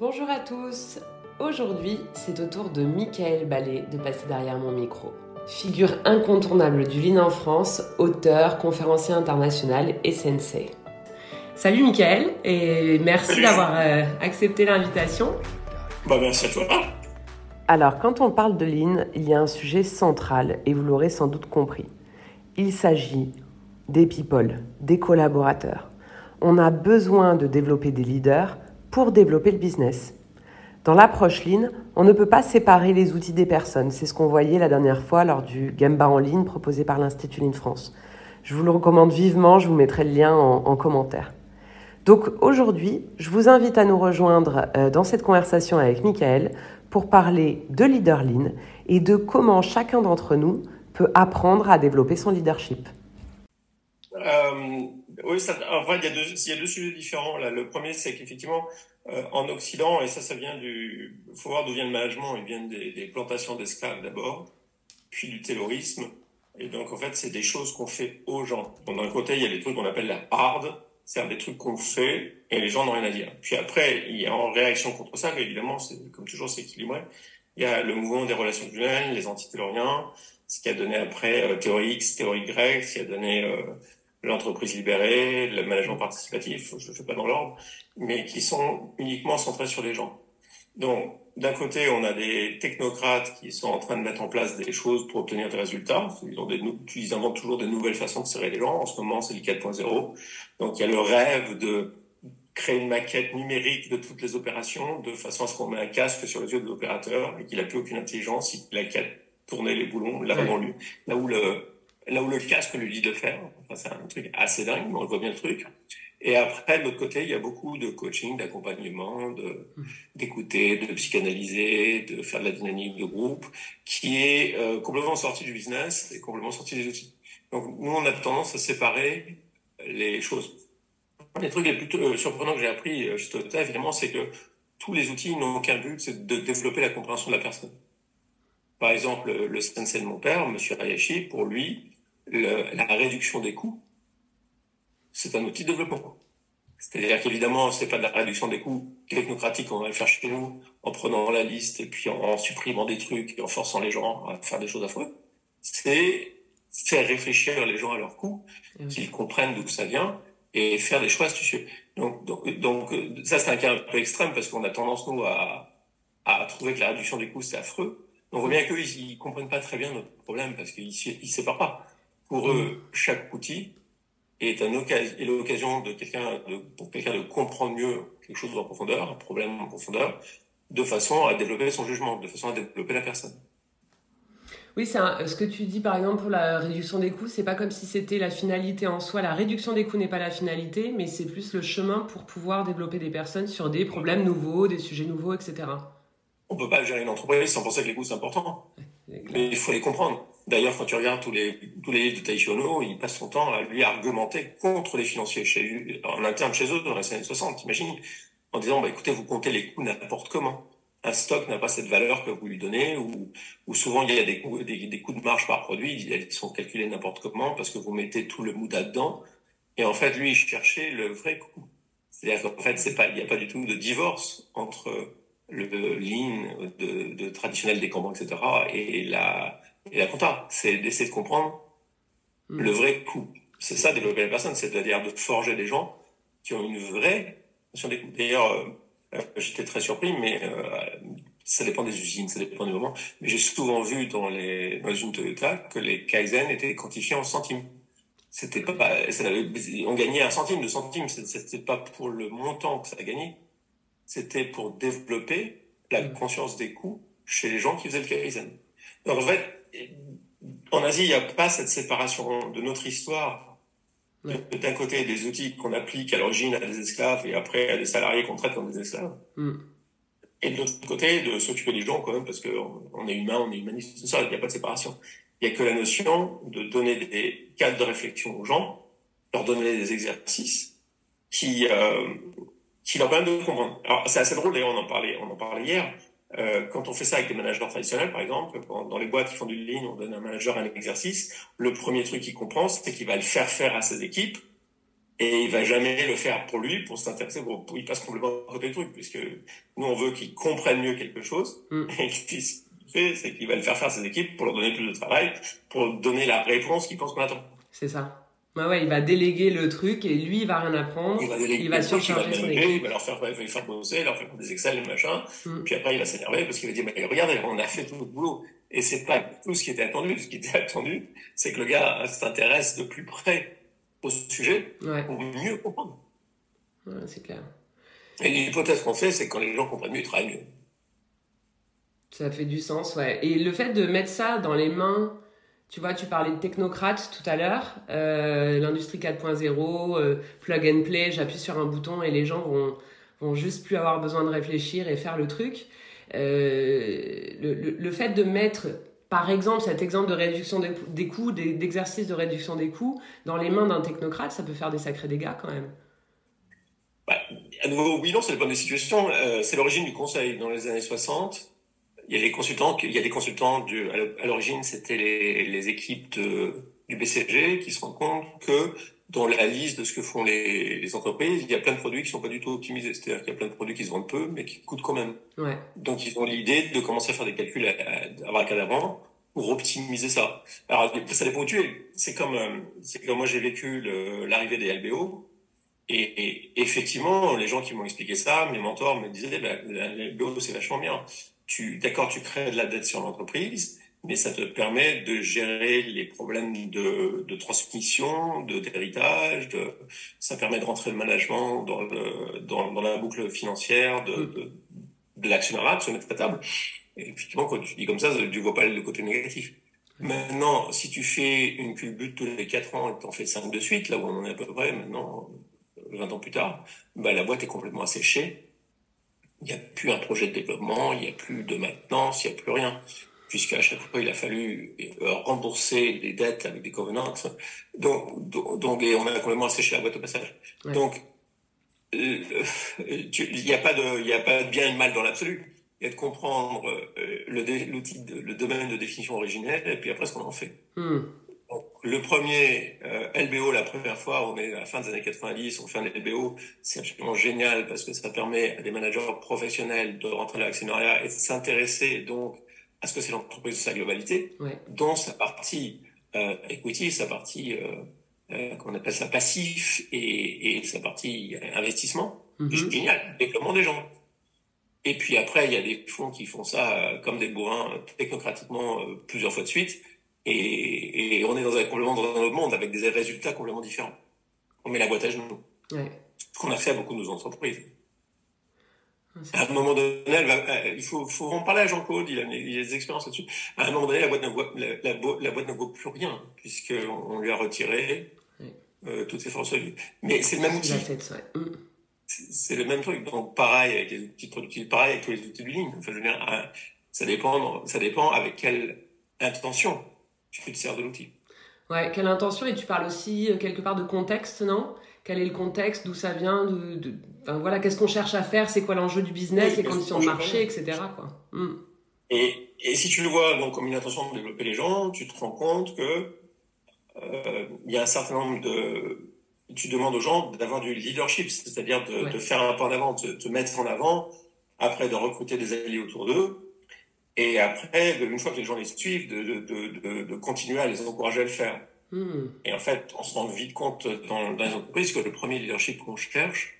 Bonjour à tous. Aujourd'hui, c'est au tour de Michael Ballet de passer derrière mon micro. Figure incontournable du Lean en France, auteur, conférencier international et sensei. Salut Michael et merci d'avoir euh, accepté l'invitation. Bah, merci à toi. Alors, quand on parle de Lean, il y a un sujet central et vous l'aurez sans doute compris. Il s'agit des people, des collaborateurs. On a besoin de développer des leaders pour développer le business. Dans l'approche Lean, on ne peut pas séparer les outils des personnes. C'est ce qu'on voyait la dernière fois lors du Gamba en ligne proposé par l'Institut Lean France. Je vous le recommande vivement, je vous mettrai le lien en, en commentaire. Donc aujourd'hui, je vous invite à nous rejoindre euh, dans cette conversation avec Michael pour parler de leader lean et de comment chacun d'entre nous peut apprendre à développer son leadership. Euh, oui, ça, en vrai, il y, a deux, il y a deux sujets différents. Là. Le premier, c'est qu'effectivement, euh, en Occident, et ça, ça vient du... Il faut voir d'où vient le management. Il vient des, des plantations d'esclaves d'abord, puis du terrorisme. Et donc, en fait, c'est des choses qu'on fait aux gens. D'un côté, il y a des trucs qu'on appelle la hard, c'est-à-dire des trucs qu'on fait et les gens n'ont rien à dire. Puis après, il y a en réaction contre ça, évidemment, c'est comme toujours, c'est équilibré. Il y a le mouvement des relations humaines, les antitelluriens, ce qui a donné après euh, théorie X, théorie Y, ce qui a donné euh, l'entreprise libérée, le management participatif, je ne le fais pas dans l'ordre, mais qui sont uniquement centrés sur les gens. Donc, d'un côté, on a des technocrates qui sont en train de mettre en place des choses pour obtenir des résultats. Ils, ont des, ils inventent toujours de nouvelles façons de serrer les gens. En ce moment, c'est le 4.0. Donc, il y a le rêve de créer une maquette numérique de toutes les opérations de façon à ce qu'on met un casque sur les yeux de l'opérateur et qu'il n'a plus aucune intelligence, il a qu'à tourner les boulons là, dans lui, là où le, là où le casque lui dit de faire. C'est un truc assez dingue, mais on voit bien le truc. Et après, de l'autre côté, il y a beaucoup de coaching, d'accompagnement, d'écouter, de psychanalyser, de faire de la dynamique de groupe, qui est euh, complètement sorti du business et complètement sorti des outils. Donc, nous, on a tendance à séparer les choses. Un des trucs les plus euh, surprenants que j'ai appris euh, évidemment, c'est que tous les outils n'ont qu'un but, c'est de développer la compréhension de la personne. Par exemple, le sensei de mon père, Monsieur Hayashi, pour lui, le, la réduction des coûts, c'est un outil de développement. C'est-à-dire qu'évidemment, c'est pas de la réduction des coûts technocratiques qu'on va le faire chez nous en prenant la liste et puis en, supprimant des trucs et en forçant les gens à faire des choses affreuses. C'est faire réfléchir les gens à leurs coûts, qu'ils comprennent d'où ça vient et faire des choix astucieux. Donc, donc, donc ça c'est un cas un peu extrême parce qu'on a tendance nous à, à trouver que la réduction des coûts c'est affreux. On voit bien qu'eux ils, ils comprennent pas très bien notre problème parce qu'ils ils séparent pas. Pour eux, chaque outil est un occasion, est l'occasion de quelqu'un, de, pour quelqu'un de comprendre mieux quelque chose en profondeur, un problème en profondeur, de façon à développer son jugement, de façon à développer la personne. Oui, c'est ce que tu dis par exemple pour la réduction des coûts, c'est pas comme si c'était la finalité en soi. La réduction des coûts n'est pas la finalité, mais c'est plus le chemin pour pouvoir développer des personnes sur des problèmes nouveaux, des sujets nouveaux, etc. On peut pas gérer une entreprise sans penser que les coûts c'est important, mais il faut les comprendre. D'ailleurs, quand tu regardes tous les, tous les livres de Taishi il passe son temps à lui argumenter contre les financiers chez, en interne chez eux dans les années 60, t'imagines? En disant, bah, écoutez, vous comptez les coûts n'importe comment. Un stock n'a pas cette valeur que vous lui donnez, ou, ou souvent il y a des, coûts, des, des coûts de marge par produit, ils sont calculés n'importe comment parce que vous mettez tout le mood là-dedans. Et en fait, lui, il cherchait le vrai coût. C'est-à-dire qu'en fait, c'est pas, il n'y a pas du tout de divorce entre le lean de, de traditionnel des comptes, etc. et la, et la compta, c'est d'essayer de comprendre mm. le vrai coût. C'est ça, développer la personne, c'est-à-dire de forger des gens qui ont une vraie notion des coûts. D'ailleurs, euh, euh, j'étais très surpris, mais euh, ça dépend des usines, ça dépend du moment. Mais j'ai souvent vu dans les dans une Toyota que les Kaizen étaient quantifiés en centimes. C'était pas, ça on gagnait un centime, deux centimes. C'était pas pour le montant que ça a gagné. C'était pour développer la mm. conscience des coûts chez les gens qui faisaient le Kaizen. Donc en fait, en Asie, il n'y a pas cette séparation de notre histoire. D'un côté, des outils qu'on applique à l'origine à des esclaves et après à des salariés qu'on traite comme des esclaves. Mm. Et de l'autre côté, de s'occuper des gens quand même, parce qu'on est humain, on est humaniste, tout ça, il n'y a pas de séparation. Il n'y a que la notion de donner des cadres de réflexion aux gens, leur donner des exercices qui, euh, qui leur permettent de comprendre. Alors, c'est assez drôle, d'ailleurs, on en parlait, on en parlait hier. Euh, quand on fait ça avec des managers traditionnels, par exemple, dans les boîtes qui font du ligne, on donne à un manager un exercice. Le premier truc qu'il comprend, c'est qu'il va le faire faire à ses équipes. Et il va jamais le faire pour lui, pour s'intéresser, pour, il passe complètement à côté du truc, puisque nous, on veut qu'il comprenne mieux quelque chose, mm. et qu'il fait, c'est qu'il va le faire faire à ses équipes pour leur donner plus de travail, pour donner la réponse qu'il pense qu'on attend. C'est ça. Bah ouais, il va déléguer le truc et lui, il va rien apprendre. Il va, déléguer il va surcharger son équipe. Il va leur faire, il va faire bosser, leur faire des Excel, et machin. Mm. Puis après, il va s'énerver parce qu'il va dire, mais regardez, on a fait tout le boulot. Et c'est pas tout ce qui était attendu. Ce qui était attendu, c'est que le gars s'intéresse de plus près au sujet pour mieux comprendre. Ouais, c'est clair. Et l'hypothèse qu'on fait, c'est que quand les gens comprennent mieux, ils travaillent mieux. Ça fait du sens, ouais. Et le fait de mettre ça dans les mains, tu vois, tu parlais de technocrate tout à l'heure, euh, l'industrie 4.0, euh, plug and play, j'appuie sur un bouton et les gens vont, vont juste plus avoir besoin de réfléchir et faire le truc. Euh, le, fait de mettre par exemple, cet exemple de réduction des, coûts, d'exercice de réduction des coûts, dans les mains d'un technocrate, ça peut faire des sacrés dégâts quand même. Bah, à nouveau, oui, non, ça dépend des situations. C'est l'origine du conseil. Dans les années 60, il y a des consultants, il y a des consultants du, à l'origine, c'était les, les, équipes du BCG qui se rendent compte que dans la liste de ce que font les, les, entreprises, il y a plein de produits qui sont pas du tout optimisés. C'est-à-dire qu'il y a plein de produits qui se vendent peu, mais qui coûtent quand même. Ouais. Donc, ils ont l'idée de commencer à faire des calculs à, à, à d'avant pour optimiser ça. Alors, ça dépend où tu es. C'est comme, euh, c'est comme moi, j'ai vécu l'arrivée des LBO. Et, et, effectivement, les gens qui m'ont expliqué ça, mes mentors me disaient, bah, les LBO, c'est vachement bien. Tu, d'accord, tu crées de la dette sur l'entreprise, mais ça te permet de gérer les problèmes de, de transmission, de d'héritage, de, ça permet de rentrer le management dans, le, dans, dans la boucle financière de, de, de l'actionnariat, de se mettre à table. Et effectivement, quand tu dis comme ça, tu vois pas le côté négatif. Maintenant, si tu fais une culbute tous les 4 ans et que tu en fais 5 de suite, là où on en est à peu près maintenant, 20 ans plus tard, bah, la boîte est complètement asséchée. Il n'y a plus un projet de développement, il n'y a plus de maintenance, il n'y a plus rien puisqu'à chaque fois il a fallu euh, rembourser les dettes avec des covenants. Donc, donc et on a complètement asséché la boîte au passage. Donc, euh, il n'y a pas de, il y a pas de bien et de mal dans l'absolu. Il y a de comprendre euh, le, l'outil, le domaine de définition originelle et puis après ce qu'on en fait. Hmm. Le premier LBO, la première fois, on est à la fin des années 90, on fait un LBO, c'est absolument génial parce que ça permet à des managers professionnels de rentrer dans l'actionnariat et de s'intéresser donc à ce que c'est l'entreprise de sa globalité, dans sa partie euh, equity, sa partie euh, euh, qu'on appelle ça passif et, et sa partie investissement. Mm Génial, développement des gens. Et puis après, il y a des fonds qui font ça euh, comme des bourrins technocratiquement euh, plusieurs fois de suite. Et, et, on est dans un, complètement dans un autre monde avec des résultats complètement différents. On met la boîte à genoux. Ouais. Ce qu'on a fait à beaucoup de nos entreprises. À un moment donné, il faut, faut en parler à Jean-Claude, il a, des expériences là-dessus. À un moment donné, la boîte ne vaut, la, la, boîte ne vaut plus rien, puisqu'on on lui a retiré euh, toutes ses forces de vie. Mais c'est le même outil. Mm. C'est le même truc. Donc, pareil avec les outils productifs, pareil avec tous les outils de ligne. Enfin, je veux dire, euh, ça dépend, ça dépend avec quelle intention tu te sers de l'outil. Ouais, quelle intention Et tu parles aussi quelque part de contexte, non? Quel est le contexte, d'où ça vient, de, enfin, voilà, qu'est-ce qu'on cherche à faire, c'est quoi l'enjeu du business, les conditions de marché, etc. Quoi. Hmm. Et, et, si tu le vois donc comme une intention de développer les gens, tu te rends compte que euh, il y a un certain nombre de tu demandes aux gens d'avoir du leadership, c'est-à-dire de, de, faire un pas en avant, de te mettre en avant, après de recruter des alliés autour d'eux, et après, une fois que les gens les suivent, de, de, de continuer à les encourager à le faire. Hmm. Et en fait, on se rend vite compte dans, dans les entreprises que le premier leadership qu'on cherche,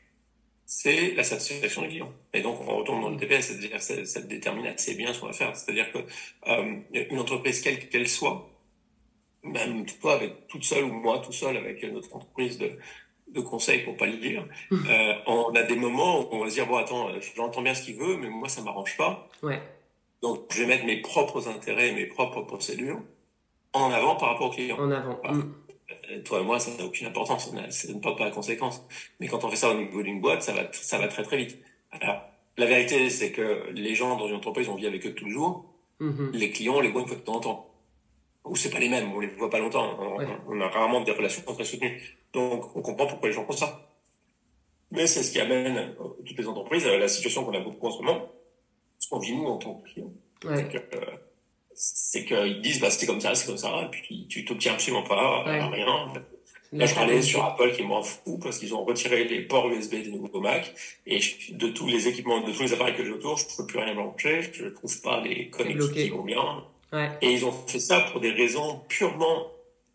c'est la satisfaction du client. Et donc, on retourne dans le TPS, c'est-à-dire ça, ça détermine assez bien ce qu'on va faire. C'est-à-dire que euh, une entreprise, quelle qu'elle soit, même toi, avec toute seule ou moi tout seul avec notre entreprise de, de conseil pour pas le dire, euh, on a des moments où on va se dire bon attends, j'entends bien ce qu'il veut, mais moi ça m'arrange pas. Ouais. Donc je vais mettre mes propres intérêts, mes propres procédures en avant par rapport au client. En avant. Mm. Euh, toi et moi, ça n'a aucune importance, ça ne porte pas la conséquence. Mais quand on fait ça au niveau d'une boîte, ça va, ça va très très vite. Alors, la vérité, c'est que les gens dans une entreprise, on vit avec eux tous les jours. Mm-hmm. Les clients, on les voit une fois de temps en temps. Ou c'est pas les mêmes, on les voit pas longtemps. On, a rarement des relations très soutenues. Donc, on comprend pourquoi les gens font ça. Mais c'est ce qui amène euh, toutes les entreprises à la situation qu'on a beaucoup en ce moment, ce qu'on vit nous en tant que clients. Ouais. Euh, c'est qu'ils disent bah c'est comme ça, c'est comme ça, et puis tu t'obtiens absolument pas rien. Là, je parlais sur Apple qui m'en fout parce qu'ils ont retiré les ports USB des nouveaux Mac et de tous les équipements, de tous les appareils que j'ai autour, je ne peux plus rien brancher, je ne trouve pas les connectiques qui vont bien. Ouais. Et ils ont fait ça pour des raisons purement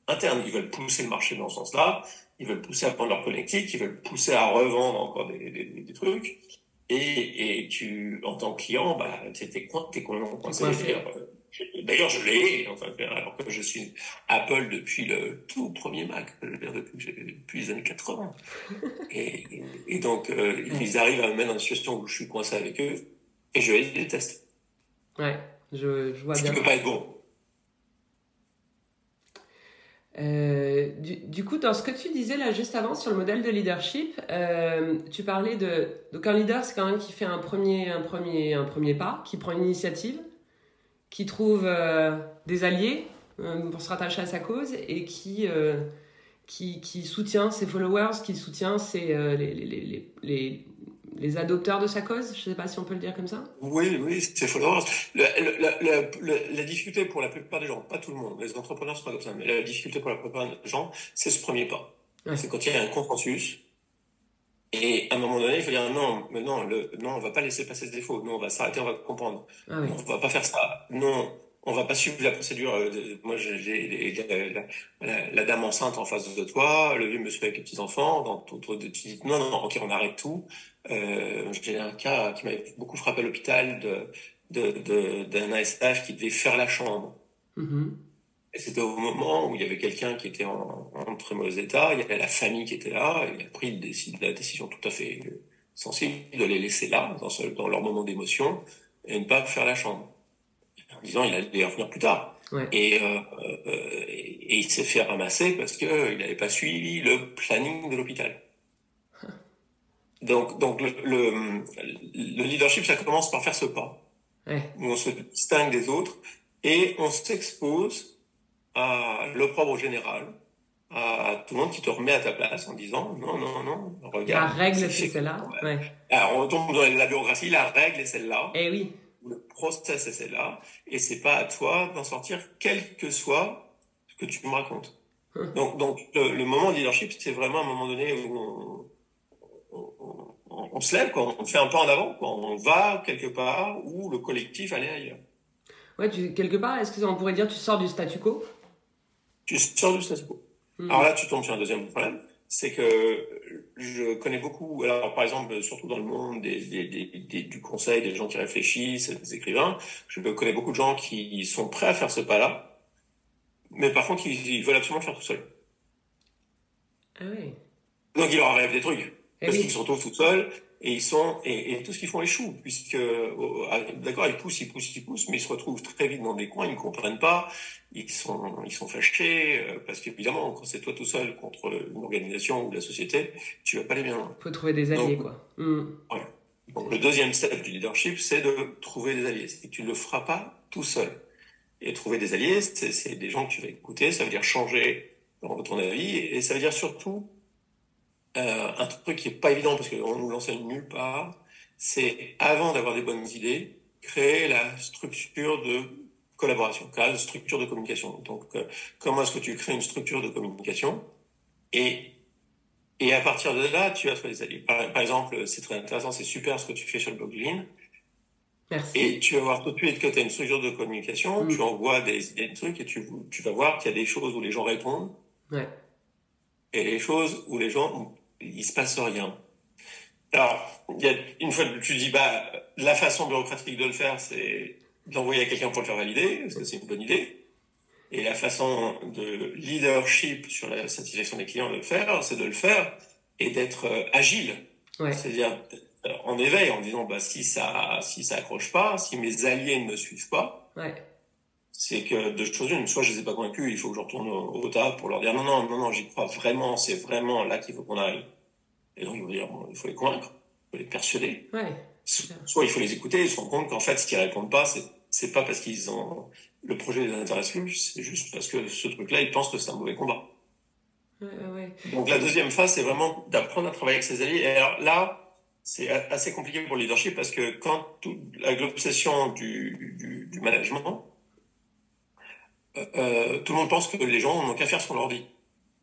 internes. Ils veulent pousser le marché dans ce sens-là, ils veulent pousser à prendre leur connectique, ils veulent pousser à revendre encore des, des, des trucs. Et, et tu, en tant que client, bah, t'es, coincé. D'ailleurs, je l'ai, enfin, alors que je suis Apple depuis le tout premier Mac, depuis, depuis les années 80. et, et, donc, euh, ils arrivent à me mettre dans une situation où je suis coincé avec eux, et je les déteste. Ouais, je, je vois Ce bien. qui peut pas être bon. Euh, du, coup, dans ce que tu disais là juste avant sur le modèle de leadership, euh, tu parlais de donc un leader, c'est quand même qui fait un premier, un premier, un premier pas, qui prend une initiative, qui trouve euh, des alliés pour se rattacher à sa cause et qui qui, qui soutient ses followers, qui soutient ses, les, les, les les adopteurs de sa cause, je ne sais pas si on peut le dire comme ça. Oui, oui, c'est followers. La, la, la, la, difficulté pour la plupart des gens, pas tout le monde, les entrepreneurs sont pas comme ça, mais la difficulté pour la plupart des gens, c'est ce premier pas. Ouais. C'est quand il y a un consensus. Et à un moment donné, il faut dire non, mais non, le, non, on va pas laisser passer ce défaut. Non, on va s'arrêter, on va comprendre. Ah oui. Non, on va pas faire ça. Non, on va pas suivre la procédure. Moi, j'ai la, la, la, dame enceinte en face de toi, le vieux monsieur avec les petits enfants. Dans, tu dis non, non, ok, on arrête tout. Euh, j'ai un cas qui m'avait beaucoup frappé à l'hôpital de, de, d'un ASH qui devait faire la chambre. Mm-hmm. Et c'était au moment où il y avait quelqu'un qui était en, en, très mauvais état, il y avait la famille qui était là, il a pris la décision tout à fait sensible de les laisser là, dans, ce, dans leur moment d'émotion, et ne pas faire la chambre. En disant il allait revenir plus tard. Ouais. Et, euh, euh, et, il s'est fait ramasser parce qu'il n'avait pas suivi le planning de l'hôpital. Donc, donc le, le, le, leadership, ça commence par faire ce pas, ouais. où on se distingue des autres et on s'expose à l'opprobre général, à tout le monde qui te remet à ta place en disant non, non, non, regarde. La règle, c'est celle-là. Ouais. Alors, on tombe dans la bureaucratie, la règle est celle-là. Eh oui. Le process est celle-là. Et c'est pas à toi d'en sortir, quel que soit ce que tu me racontes. Hum. Donc, donc le, le, moment de leadership, c'est vraiment un moment donné où on, on, on, se lève, quoi. on fait un pas en avant, quoi. on va quelque part où le collectif allait ailleurs. Ouais, tu, quelque part, est-ce qu'on pourrait dire tu sors du statu quo? Tu sors du statu quo. Mmh. Alors là, tu tombes sur un deuxième problème, c'est que je connais beaucoup, alors par exemple, surtout dans le monde des, des, des, du conseil, des gens qui réfléchissent, des écrivains, je connais beaucoup de gens qui sont prêts à faire ce pas-là, mais par contre, ils, ils veulent absolument le faire tout seuls. Ah oui. Donc ils leur arrivent des trucs. Eh parce oui. qu'ils se retrouvent tout seuls et ils sont et, et tout ce qu'ils font échoue puisque euh, d'accord ils poussent ils poussent ils poussent mais ils se retrouvent très vite dans des coins ils ne comprennent pas ils sont ils sont fâchés euh, parce qu'évidemment quand c'est toi tout seul contre une organisation ou la société tu vas pas aller bien loin. Faut trouver des alliés Donc, quoi. Ouais. Donc le deuxième step du leadership c'est de trouver des alliés c'est que tu ne le feras pas tout seul et trouver des alliés c'est des gens que tu vas écouter ça veut dire changer ton avis et ça veut dire surtout euh, un truc qui est pas évident parce qu'on nous l'enseigne nulle part, c'est avant d'avoir des bonnes idées, créer la structure de collaboration, créer la structure de communication. Donc, euh, comment est-ce que tu crées une structure de communication et et à partir de là, tu as des alliés. Par, par exemple, c'est très intéressant, c'est super ce que tu fais sur le blog Lean. Merci. Et tu vas voir tout de suite que tu as une structure de communication, Mm. tu envoies des idées, des trucs, et tu, tu vas voir qu'il y a des choses où les gens répondent, Ouais. et les choses où les gens, il se passe rien. Alors, il y a une fois que tu dis, bah, la façon bureaucratique de le faire, c'est d'envoyer à quelqu'un pour le faire valider, parce que c'est une bonne idée. Et la façon de leadership sur la satisfaction des clients de le faire, c'est de le faire et d'être euh, agile. Ouais. C'est-à-dire euh, en éveil, en disant, bah, si ça, si ça accroche pas, si mes alliés ne me suivent pas, Ouais. C'est que deux choses une, soit je les ai pas convaincus, il faut que je retourne au, au tas pour leur dire non, non, non, non, j'y crois vraiment, c'est vraiment là qu'il faut qu'on aille. Et donc, ils vont dire, bon, il faut les convaincre, il faut les persuader. Ouais. Soit il faut les écouter et se rendre compte qu'en fait, ce qu'ils répondent pas, c'est, c'est pas parce qu'ils ont, le projet les intéresse plus, c'est juste parce que ce truc-là, ils pensent que c'est un mauvais combat. Ouais, ouais. Donc, la deuxième phase, c'est vraiment d'apprendre à travailler avec ses alliés. Et alors là, c'est assez compliqué pour le leadership parce que quand tout, avec l'obsession du, du, du management, euh, tout le monde pense que les gens n'ont qu'à faire ce qu'on leur dit.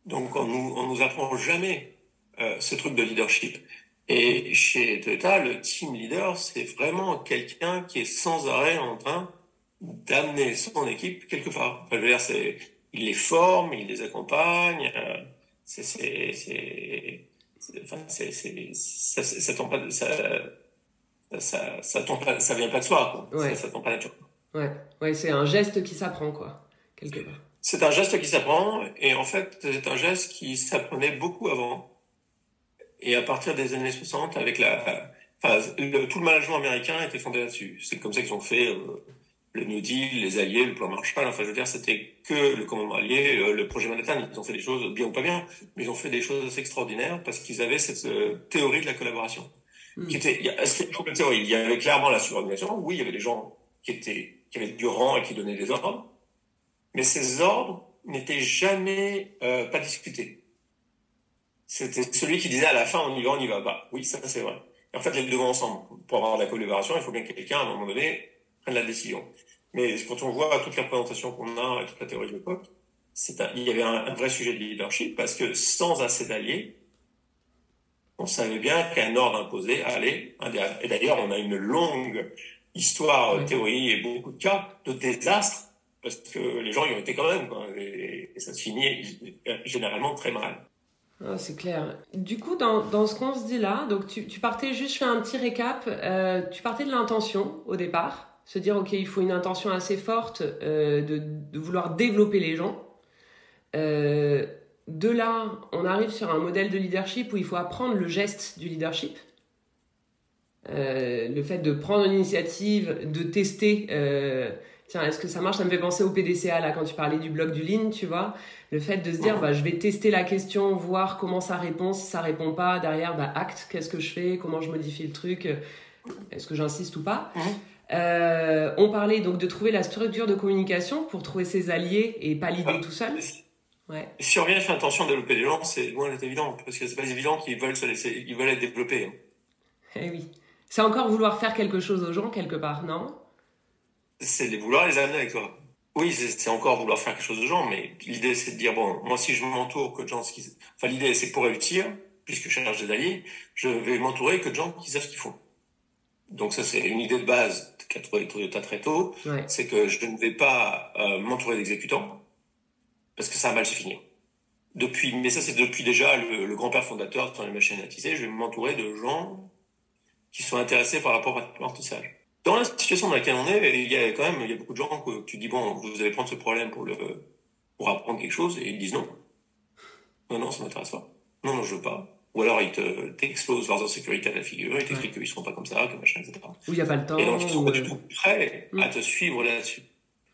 Donc on nous, on nous apprend jamais euh, ce truc de leadership. Et chez Toyota, le team leader, c'est vraiment quelqu'un qui est sans arrêt en train d'amener son équipe quelque part. Enfin, je veux dire, c'est, il les forme, il les accompagne. Euh, c'est, c'est, c'est, enfin, c'est, c'est, ça, ça tombe pas, ça, ça, ça tombe pas, ça vient pas de soi, quoi. Ouais. Ça, ça tombe pas naturellement. Ouais, ouais, c'est un geste qui s'apprend, quoi, quelque part. C'est un geste qui s'apprend, et en fait, c'est un geste qui s'apprenait beaucoup avant. Et à partir des années 60, avec la, enfin, le, tout le management américain était fondé là-dessus. C'est comme ça qu'ils ont fait euh, le New Deal, les Alliés, le plan Marshall. Enfin, je veux dire, c'était que le commandement allié, le, le, projet Manhattan. Ils ont fait des choses bien ou pas bien, mais ils ont fait des choses assez extraordinaires parce qu'ils avaient cette euh, théorie de la collaboration. Mmh. Qui était, c'était une théorie? Il y avait clairement la subordination. Oui, il y avait des gens qui étaient qui avait du rang et qui donnait des ordres, mais ces ordres n'étaient jamais euh, pas discutés. C'était celui qui disait à la fin on y va, on y va pas. Oui, ça c'est vrai. Et en fait, les deux vont ensemble. Pour avoir de la collaboration, il faut bien que quelqu'un, à un moment donné, prenne la décision. Mais quand on voit toutes les représentations qu'on a et toute la théorie de l'époque, il y avait un, un, vrai sujet de leadership parce que sans assez d'alliés, on savait bien qu'un ordre imposé allait. Et d'ailleurs, on a une longue histoire, théorie et beaucoup de cas de désastres parce que les gens y ont été quand même, et, ça se finit généralement très mal. Ah, c'est clair. Du coup, dans, ce qu'on se dit là, donc tu, partais, juste je fais un petit récap, euh, tu partais de l'intention au départ, se dire, ok, il faut une intention assez forte euh, de, vouloir développer les gens. Euh, de là, on arrive sur un modèle de leadership où il faut apprendre le geste du leadership. Le fait de prendre une initiative, de tester, tiens, est-ce que ça marche? Ça me fait penser au PDCA, là, quand tu parlais du bloc du Lean, tu vois? Le fait de se dire, bah, je vais tester la question, voir comment ça répond. Si ça répond pas, derrière, bah, acte, qu'est-ce que je fais? Comment je modifie le truc? Est-ce que j'insiste ou pas? Euh, On parlait donc de trouver la structure de communication pour trouver ses alliés et pas l'idée tout seul. Ouais. Si on revient sur l'intention de développer des gens, c'est loin d'être évident, parce que c'est pas évident qu'ils veulent se laisser, ils veulent être développés. Eh oui. C'est encore vouloir faire quelque chose aux gens quelque part, non? C'est de vouloir les amener avec toi. Oui, c'est encore vouloir faire quelque chose aux gens, mais l'idée c'est de dire bon, moi si je m'entoure que de gens, enfin l'idée c'est pour réussir, puisque je cherche des alliés, je vais m'entourer que de gens qui savent ce qu'ils font. Donc ça c'est une idée de base qu'a trouvé Toyota très tôt, ouais. c'est que je ne vais pas euh, m'entourer d'exécutants parce que ça va mal se finir. Depuis, mais ça c'est depuis déjà le, le grand-père fondateur dans les machines à tisser, je vais m'entourer de gens qui sont intéressés par rapport à l'apprentissage. Dans la situation dans laquelle on est, il y a quand même il y a beaucoup de gens que tu dis bon, vous allez prendre ce problème pour le pour apprendre quelque chose et ils disent non. Non non, ça m'intéresse pas. Non non, je veux pas. Ou alors ils te t'explosent leurs insécurités à la figure, ils t'expliquent ouais. qu'ils seront pas comme ça, que machin, etc. Ou il y a pas le temps. Et donc ils sont pas du tout prêts mmh. à te suivre là-dessus.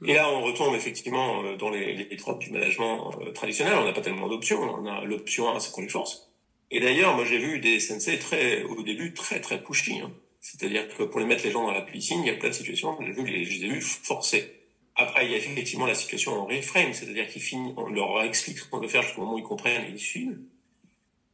Et là, on retombe effectivement euh, dans les, les tropes du management euh, traditionnel. On n'a pas tellement d'options. On a l'option 1, c'est qu'on les force. Et d'ailleurs, moi j'ai vu des sensei très, au début très très pushy. Hein. C'est-à-dire que pour les mettre les gens dans la piscine, il y a plein de situations, je les ai vus forcés. Après, il y a effectivement la situation en reframe, c'est-à-dire qu'ils finissent, on leur explique ce qu'on veut faire jusqu'au moment où ils comprennent et ils suivent.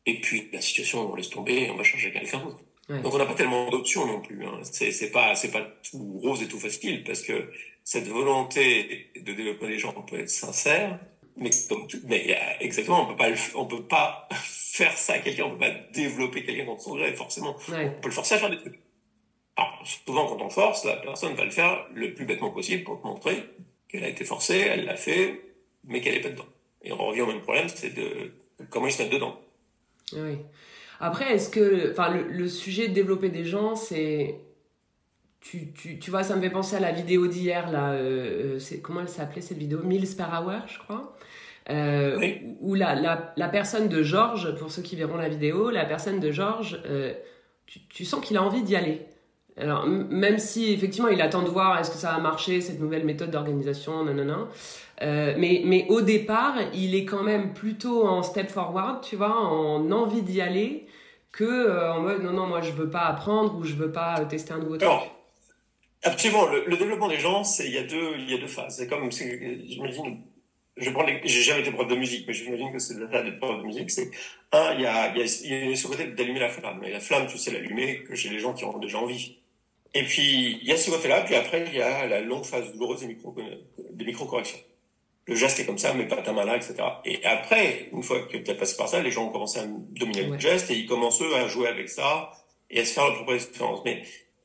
Et puis la situation, on laisse tomber, on va changer quelqu'un d'autre. Ouais. Donc on n'a pas tellement d'options non plus. Hein. C'est, pas, c'est pas tout rose et tout facile parce que cette volonté de développer les gens peut être sincère, mais comme tout, mais exactement, on peut pas, on peut pas faire ça à quelqu'un, on peut pas développer quelqu'un dans son gré, forcément. Ouais. On peut le forcer à faire des trucs. Alors, souvent, quand on force, la personne va le faire le plus bêtement possible pour te montrer qu'elle a été forcée, elle l'a fait, mais qu'elle est pas dedans. Et on revient au même problème, c'est de comment ils se mettent dedans. Oui. Après, est-ce que, enfin, le, le, sujet de développer des gens, c'est, tu, tu, tu, vois, ça me fait penser à la vidéo d'hier là. Euh, c'est comment elle s'appelait cette vidéo, Mills per hour, je crois. Euh, oui. où la, la, la, personne de Georges, pour ceux qui verront la vidéo, la personne de Georges, euh, tu, tu, sens qu'il a envie d'y aller. Alors, même si effectivement il attend de voir est-ce que ça va marcher, cette nouvelle méthode d'organisation, nanana. Euh, mais, mais au départ, il est quand même plutôt en step forward, tu vois, en envie d'y aller, que euh, en mode non, non, moi je veux pas apprendre ou je veux pas tester un nouveau truc. Alors, absolument, le, le, développement des gens, il y a deux, il y a deux phases. C'est comme, j'imagine, je prends j'ai jamais été prof de musique, mais j'imagine que c'est ça d'être prof de musique. C'est un, il y a, il y a, il y a ce côté d'allumer la flamme. Et la flamme, tu sais l'allumer que chez les gens qui ont déjà envie. Et puis il y a ce côté-là, puis après il y a la longue phase douloureuse des micro des corrections. le geste est comme ça, mais pas ta main là, etc. Et après, une fois que tu as passé par ça, les gens ont commencé à dominer le geste et ils commencent eux à jouer avec ça et à se faire leur propre expérience. Mais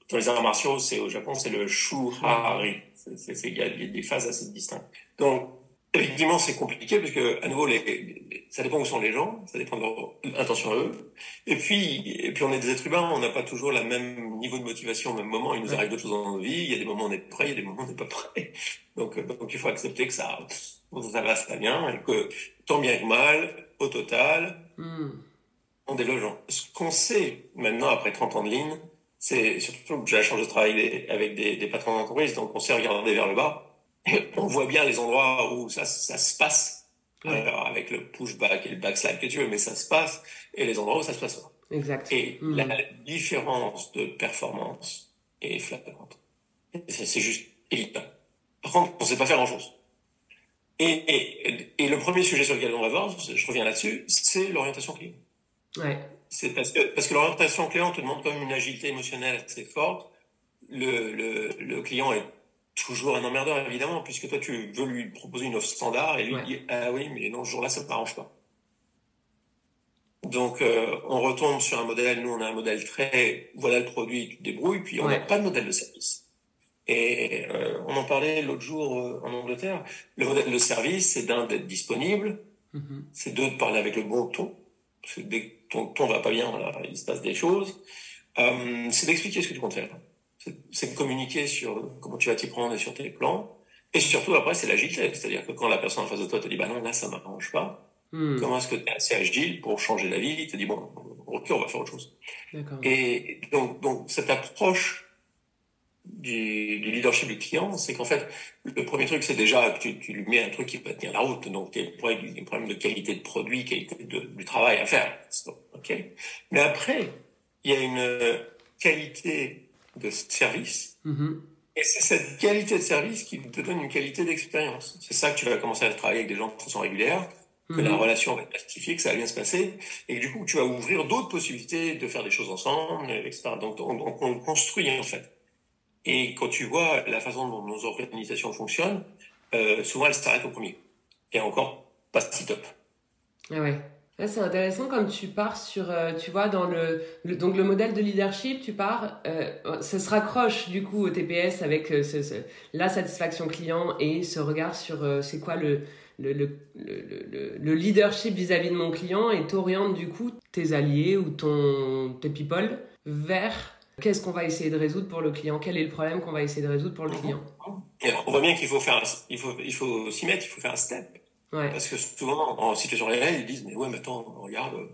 dans les arts martiaux, c'est au Japon, c'est le shuhari. Il y a des phases assez distinctes. Donc, Effectivement, c'est compliqué parce que à nouveau, les, ça dépend où sont les gens, ça dépend de leur intention à eux. Et puis, et puis on est des êtres humains, on n'a pas toujours le même niveau de motivation au même moment. Il nous arrive d'autres choses dans notre vie. Il y a des moments où on est prêt, il y a des moments où on n'est pas prêt. Donc, euh, donc il faut accepter que ça, ça va, ça bien, et que tant bien que mal, au total, hmm. on développe. Ce qu'on sait maintenant après 30 ans de ligne, c'est surtout que j'ai la chance de travailler avec des, des patrons d'entreprise, donc on sait regarder vers le bas on voit bien les endroits où ça, ça se passe, avec le pushback et le backslide que tu veux, mais ça se passe, et les endroits où ça se passe pas. Exact. Et mm. la différence de performance est flagrante. C'est juste évident. Par contre, on ne sait pas faire grand-chose. Et, et, et, le premier sujet sur lequel on va voir, je reviens là-dessus, c'est l'orientation client. Ouais. C'est parce que, parce que l'orientation client te demande quand même une agilité émotionnelle assez forte. Le, le, le client est toujours un emmerdeur, évidemment, puisque toi, tu veux lui proposer une offre standard et lui dit Ah oui, mais non, ce jour-là, ça ne m'arrange pas. Donc, euh, on retombe sur un modèle. Nous, on a un modèle très voilà le produit, tu te débrouilles, puis on n'a pas de modèle de service. Et euh, on en parlait l'autre jour euh, en Angleterre. Le modèle de service, c'est d'un d'être disponible, mm-hmm. c'est deux de parler avec le bon ton. Parce que dès que ton ton va pas bien, là, il se passe des choses. c'est d'expliquer ce que tu comptes faire c'est de communiquer sur comment tu vas t'y prendre et sur tes plans. Et surtout, après, c'est l'agilité. C'est-à-dire que quand la personne en face de toi te dit, bah non, là, ça m'arrange pas. Hmm. Comment est-ce que tu es assez agile pour changer la vie Il te dit, bon, ok, on va faire autre chose. Et donc, donc, cette approche du, du leadership du client, c'est qu'en fait, le premier truc, c'est déjà que tu, tu, lui mets un truc qui va tenir la route. Donc, il y a des problèmes de qualité de produit, qualité de, du travail à faire. ok Mais après, il y a une qualité de service. Mm-hmm. Et c'est cette qualité de service qui te donne une qualité d'expérience. C'est ça que tu vas commencer à travailler avec des gens de façon régulière, que la mm-hmm. relation va être pacifique, que ça va bien se passer, et que du coup, tu vas ouvrir d'autres possibilités de faire des choses ensemble, etc. Donc, on, construit en fait. Et quand tu vois la façon dont nos organisations fonctionnent, euh, souvent elles s'arrêtent au premier. Et encore, pas si top. Ah ouais c'est intéressant comme tu pars sur, euh, tu vois, dans le, donc le modèle de leadership, tu pars, euh, ça se raccroche du coup au TPS avec euh, ce, la satisfaction client et ce regard sur c'est quoi le, le, le, le, leadership vis-à-vis de mon client et t'orientes du coup tes alliés ou ton, tes people vers qu'est-ce qu'on va essayer de résoudre pour le client, quel est le problème qu'on va essayer de résoudre pour le client. on voit bien qu'il faut faire, il faut, il faut s'y mettre, il faut faire un step. Parce que souvent, en situation réelle, ils disent, mais ouais, mais attends, regarde, euh,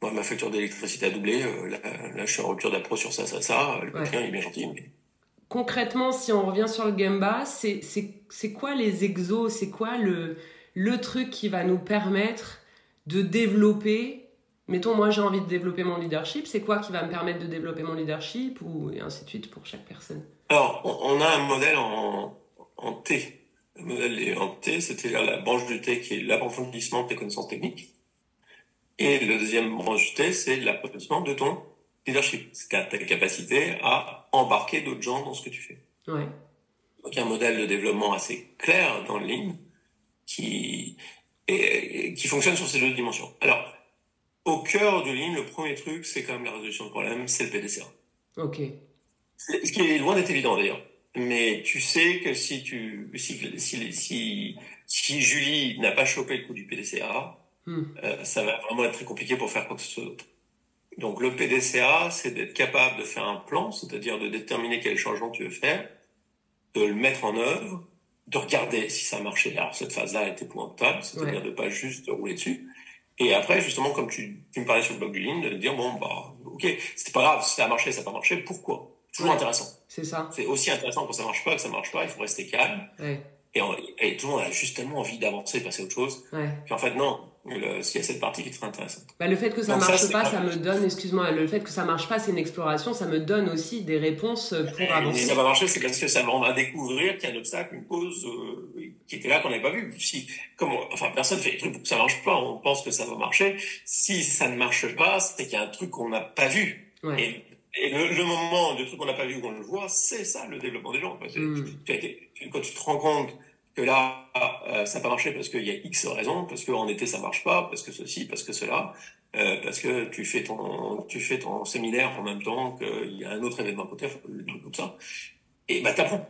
moi, ma facture d'électricité a doublé, euh, là, là, je suis en rupture d'appro sur ça, ça, ça, le client, il est bien gentil. Mais... Concrètement, si on revient sur le Gamba, c'est quoi les exos, c'est quoi le, le truc qui va nous permettre de développer Mettons, moi j'ai envie de développer mon leadership, c'est quoi qui va me permettre de développer mon leadership ou et ainsi de suite pour chaque personne? Alors, on, a un modèle en, en T. Le modèle est en T, c'est-à-dire la branche du T qui est l'approfondissement de tes connaissances techniques. Et le deuxième branche du T, c'est l'approfondissement de ton leadership. C'est ta capacité à embarquer d'autres gens dans ce que tu fais. Ouais. Donc il y a un modèle de développement assez clair dans le ligne qui, et, qui fonctionne sur ces deux dimensions. Alors, au cœur du ligne, le premier truc, c'est quand même la résolution de problème, c'est le PDCA. Ok. Ce qui est loin d'être évident d'ailleurs mais tu sais que si tu si si si, Julie n'a pas chopé le coup du PDCA, hmm. euh, ça va vraiment être très compliqué pour faire quoi que ce soit d'autre. Donc le PDCA, c'est d'être capable de faire un plan, c'est-à-dire de déterminer quel changement tu veux faire, de le mettre en œuvre, de regarder si ça marchait. Alors cette phase-là est épouvantable, c'est-à-dire de pas juste rouler dessus. Et après, justement, comme tu, tu me parlais sur le blog du Lean, de dire bon bah ok, c'est pas grave, si ça a marché, ça n'a pas marché, pourquoi? Toujours intéressant. C'est ça. C'est aussi intéressant quand ça marche pas que ça marche pas. Il faut rester calme. Et, et, tout le monde a justement envie d'avancer, de passer à autre chose. Puis en fait, non. Le, s'il y a cette partie qui est très intéressante. Bah, le fait que ça marche pas, ça me donne, excuse-moi, le fait que ça marche pas, c'est une exploration, ça me donne aussi des réponses pour avancer. Si ça va marcher, c'est parce que ça va découvrir qu'il y a un obstacle, une cause euh, qui était là qu'on n'avait pas vu. Si, comme, enfin, personne fait des trucs pour que ça marche pas, on pense que ça va marcher. Si ça ne marche pas, c'est qu'il y a un truc qu'on n'a pas vu. Et et le, moment du truc qu'on n'a pas vu qu'on le voit, c'est ça le développement des gens. Hmm. quand tu te rends compte que là, euh, ça n'a pas marché parce qu'il y a X raisons, parce qu'en été ça marche pas, parce que ceci, parce que cela, euh, parce que tu fais ton tu fais ton séminaire en même temps qu'il y a un autre événement côté, le truc comme ça, et bah t'apprends.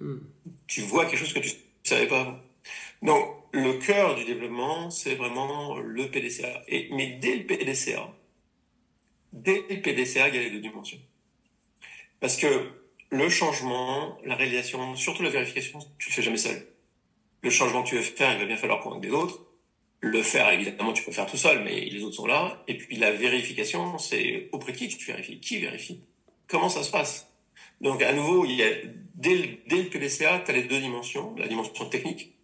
Hmm. Tu vois quelque chose que tu savais pas. Donc le cœur du développement, c'est vraiment le PDCA. Et mais dès le PDCA, dès le PDCA, il y a les deux dimensions. Parce que le changement, la réalisation, surtout la vérification, tu le fais jamais seul. Le changement que tu veux faire, il va bien falloir convaincre des autres. Le faire, évidemment, tu peux faire tout seul, mais les autres sont là. Et puis la vérification, c'est auprès de qui tu vérifies Qui vérifie Comment ça se passe Donc à nouveau, il y a, dès, dès le PDCA, tu as les deux dimensions. La dimension technique,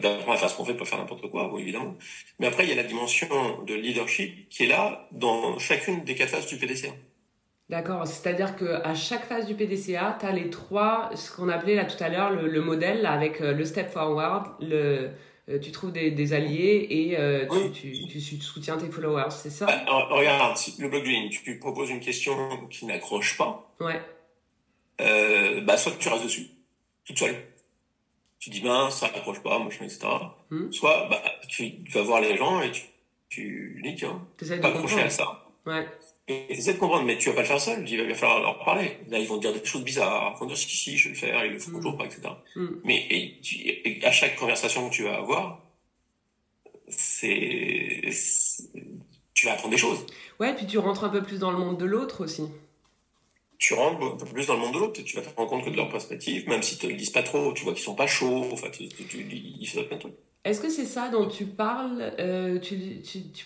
d'apprendre à faire ce qu'on fait, pas faire n'importe quoi, bon, évidemment. Mais après, il y a la dimension de leadership qui est là dans chacune des quatre phases du PDCA. D'accord, c'est-à-dire qu'à chaque phase du PDCA, tu as les trois, ce qu'on appelait là tout à l'heure le, modèle avec euh, le step forward, le, euh, tu trouves des, alliés et euh, tu, tu, soutiens tes followers, c'est ça? Bah, Regarde, le blog du tu proposes une question qui n'accroche pas, ouais. bah, soit tu restes dessus, toute seule. Tu dis, ben, ça n'accroche pas, moi je etc. Hmm. Soit bah, tu, vas voir les gens et tu, tu dis, tiens, pas accrocher à ça. Ouais. Et essaie de comprendre, mais tu vas pas le faire seul, il va bien falloir leur parler. Là, ils vont dire des choses bizarres, ils vont dire si, si, je vais le faire, ils le font mm. toujours pas, etc. Mm. Mais et, à chaque conversation que tu vas avoir, c'est, tu vas apprendre des choses. Ouais, puis tu rentres un peu plus dans le monde de l'autre aussi. Tu rentres un peu plus dans le monde de l'autre, tu vas te rendre compte que de leur perspective, même si te le disent pas trop, tu vois qu'ils sont pas chauds, enfin, tu, tu, tu, ils font plein de trucs. Est-ce que c'est ça dont tu parles euh, tu,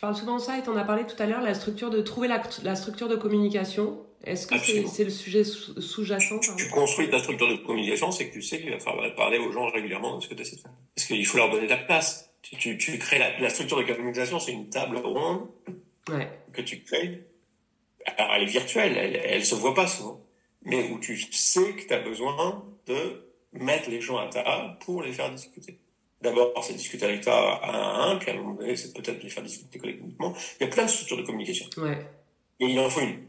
parles souvent de ça et tu en as parlé tout à l'heure, la structure de trouver la, la structure de communication? Est-ce que c'est le sujet sous-jacent tu, construis ta structure de communication, c'est que tu sais qu'il va falloir parler aux gens régulièrement de ce que tu essaies de faire. Parce qu'il faut leur donner de la place. Tu, tu crées la, la, structure de communication, c'est une table ronde ouais. que tu crées. Alors elle est virtuelle, elle, elle se voit pas souvent, mais où tu sais que tu as besoin de mettre les gens à table pour les faire discuter. D'abord, c'est discuter avec toi un à un, puis à un moment donné, c'est peut-être les faire discuter collectivement. Il y a plein de structures de communication. Ouais. Et il en faut une.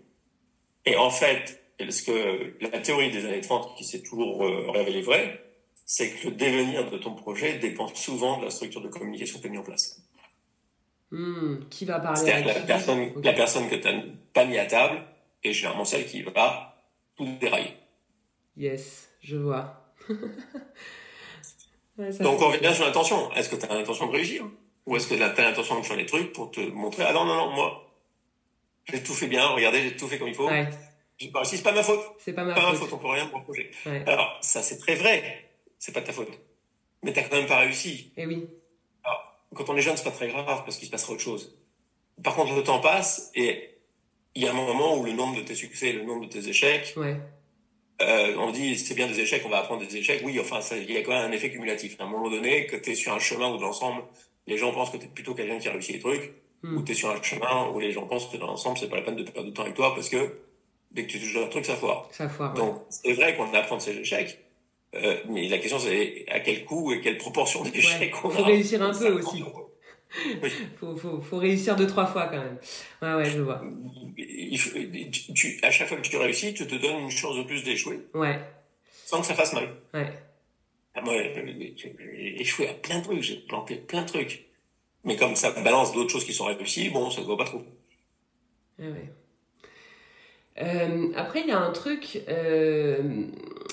Et en fait, ce que la théorie des années 30 qui s'est toujours euh, révélée vraie, c'est que le devenir de ton projet dépend souvent de la structure de communication que tu as mis en place. Hmm, qui va parler C'est-à-dire la, personne, la personne que tu n'as pas mis à table est généralement celle qui va tout dérailler. Yes, je vois. Donc on revient sur l'intention. Est-ce que tu as l'intention de réussir Ou est-ce que tu as l'intention de faire les trucs pour te montrer Ah non, non, non, moi, j'ai tout fait bien, regardez, j'ai tout fait comme il faut. Ouais. J'ai pas réussi, c'est pas ma faute. C'est pas ma pas faute. ma faute, on peut rien le projet. Alors, ça c'est très vrai, c'est pas ta faute. Mais t'as quand même pas réussi. Eh oui. Quand on est jeune, c'est pas très grave parce qu'il se passera autre chose. Par contre, le temps passe et il y a un moment où le nombre de tes succès, le nombre de tes échecs, ouais. Euh, on dit c'est bien des échecs, on va apprendre des échecs. Oui, enfin, il y a quand même un effet cumulatif. À un moment donné, que tu es sur un chemin où dans l'ensemble, les gens pensent que tu es plutôt quelqu'un qui a réussi les trucs, hmm. ou tu es sur un chemin où les gens pensent que dans l'ensemble, c'est pas la peine de perdre du temps avec toi parce que dès que tu touches un truc, ça foire. Ça foire. Donc, c'est vrai qu'on apprend de ces échecs, euh, mais la question c'est à quel coût et quelle proportion d'échecs on a. Faut réussir un peu aussi. faut, faut, faut, réussir deux, trois fois quand même. Ouais, ouais, je vois. tu, à chaque fois que tu réussis, tu te donnes une chance de plus d'échouer. Ouais. Sans que ça fasse mal. Ouais. Ah, moi, j'ai échoué à plein de trucs, j'ai planté plein de trucs. Mais comme ça balance d'autres choses qui sont réussies, bon, ça ne voit pas trop. Ouais, ouais. Euh, après, il y a un truc, euh,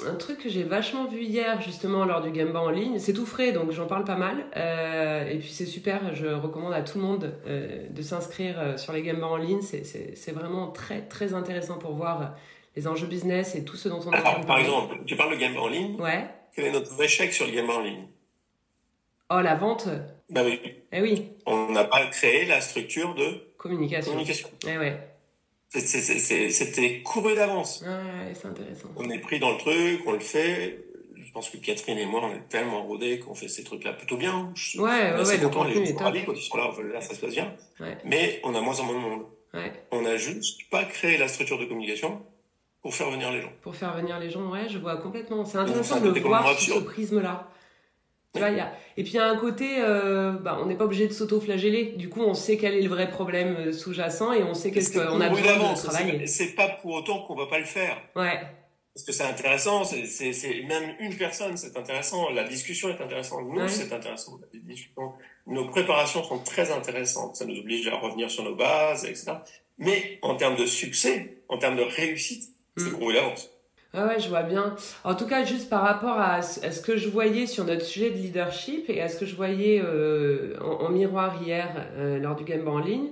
un truc que j'ai vachement vu hier justement lors du Gamba en ligne. C'est tout frais, donc j'en parle pas mal. Euh, et puis c'est super. Je recommande à tout le monde de s'inscrire sur les Gamba en ligne. C'est vraiment très très intéressant pour voir les enjeux business et tout ce dont on a Alors, par exemple, tu parles de Gamba en ligne. Ouais. Quel est notre échec sur le Gamba en ligne? Oh, la vente? Bah oui. Eh oui. On n'a pas créé la structure de communication. communication. Eh ouais. C'était couru d'avance. Ouais, c'est intéressant. On est pris dans le truc, on le fait. Je pense que Catherine et moi, on est tellement rodés qu'on fait ces trucs-là plutôt bien. Je, ouais, ouais, ouais. Content, les gens ravis quand ils sont là, là, ça se passe bien. Ouais. Mais on a moins en moins de monde. Ouais. On a juste pas créé la structure de communication pour faire venir les gens. Pour faire venir les gens, ouais, je vois complètement. C'est intéressant de voir ce prisme-là. Tu vois, y a... Et puis il y a un côté, euh, bah, on n'est pas obligé de s'auto-flageller. Du coup, on sait quel est le vrai problème euh, sous-jacent et on sait qu'est-ce qu'on a besoin de travailler. C'est pas pour autant qu'on va pas le faire. Ouais. parce que c'est intéressant, c'est même une personne, c'est intéressant, la discussion est intéressante, nous, c'est intéressant, nos préparations sont très intéressantes, ça nous oblige à revenir sur nos bases, etc. Mais en termes de succès, en termes de réussite, c'est gros mm. Ah ouais, je vois bien. En tout cas, juste par rapport à, ce que je voyais sur notre sujet de leadership et à ce que je voyais euh, en, miroir hier euh, lors du Game en ligne,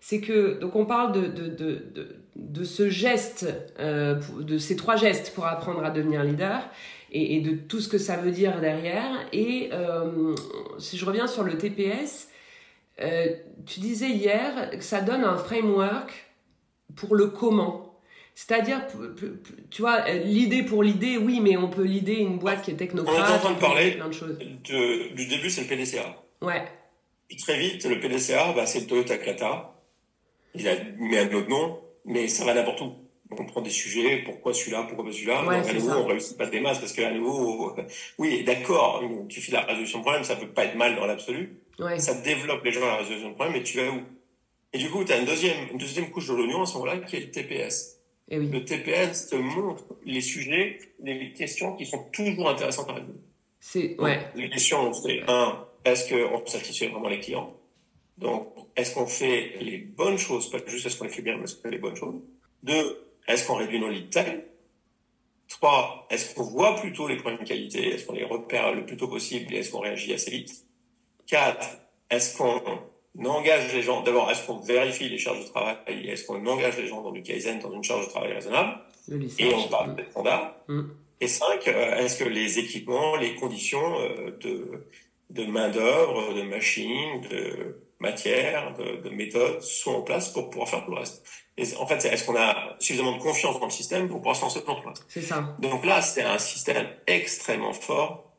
c'est que donc on parle de, de, de, de, ce geste, euh, de ces trois gestes pour apprendre à devenir leader et, et de tout ce que ça veut dire derrière. Et si je reviens sur le TPS, tu disais hier que ça donne un framework pour le comment. C'est-à-dire, tu vois, l'idée pour l'idée, oui, mais on peut l'idée une boîte qui est technocrate. On est en train de parler plein de choses. du début, c'est le PDCA. Ouais. Et très vite, le PDCA, bah, c'est le Toyota il a mis un autre nom, mais ça va n'importe où. On prend des sujets, pourquoi celui-là, pourquoi pas celui-là. Ouais, à nouveau, on réussit pas des masses parce qu'à nouveau, oui, d'accord, tu fais la résolution de problème, ça peut pas être mal dans l'absolu. Ouais. Ça développe les gens à la résolution de problème, mais tu vas où? Et du coup, tu as une deuxième, une deuxième couche de l'oignon à ce moment-là qui est le TPS. Et eh oui. Le TPS te montre les sujets, les questions qui sont toujours intéressantes à résoudre. C'est, ouais. les questions, c'est un, est-ce qu'on satisfait vraiment les clients? Donc, est-ce qu'on fait les bonnes choses? Pas juste est-ce qu'on les fait bien, mais est-ce qu'on fait les bonnes choses? Deux, est-ce qu'on réduit nos lead time Trois, est-ce qu'on voit plutôt les problèmes de qualité? Est-ce qu'on les repère le plus tôt possible et est-ce qu'on réagit assez vite? Quatre, est-ce qu'on engage les gens D'abord, est-ce qu'on vérifie les charges de travail Est-ce qu'on engage les gens dans du Kaizen, dans une charge de travail raisonnable Et on parle des standards. Mm. Et cinq, euh, est-ce que les équipements, les conditions euh, de, de main-d'œuvre, de machines, de matière, de, de méthodes sont en place pour pouvoir faire tout le reste? Et en fait, est-ce qu'on a suffisamment de confiance dans le système pour pouvoir se lancer dans le C'est ça. Donc là, c'est un système extrêmement fort.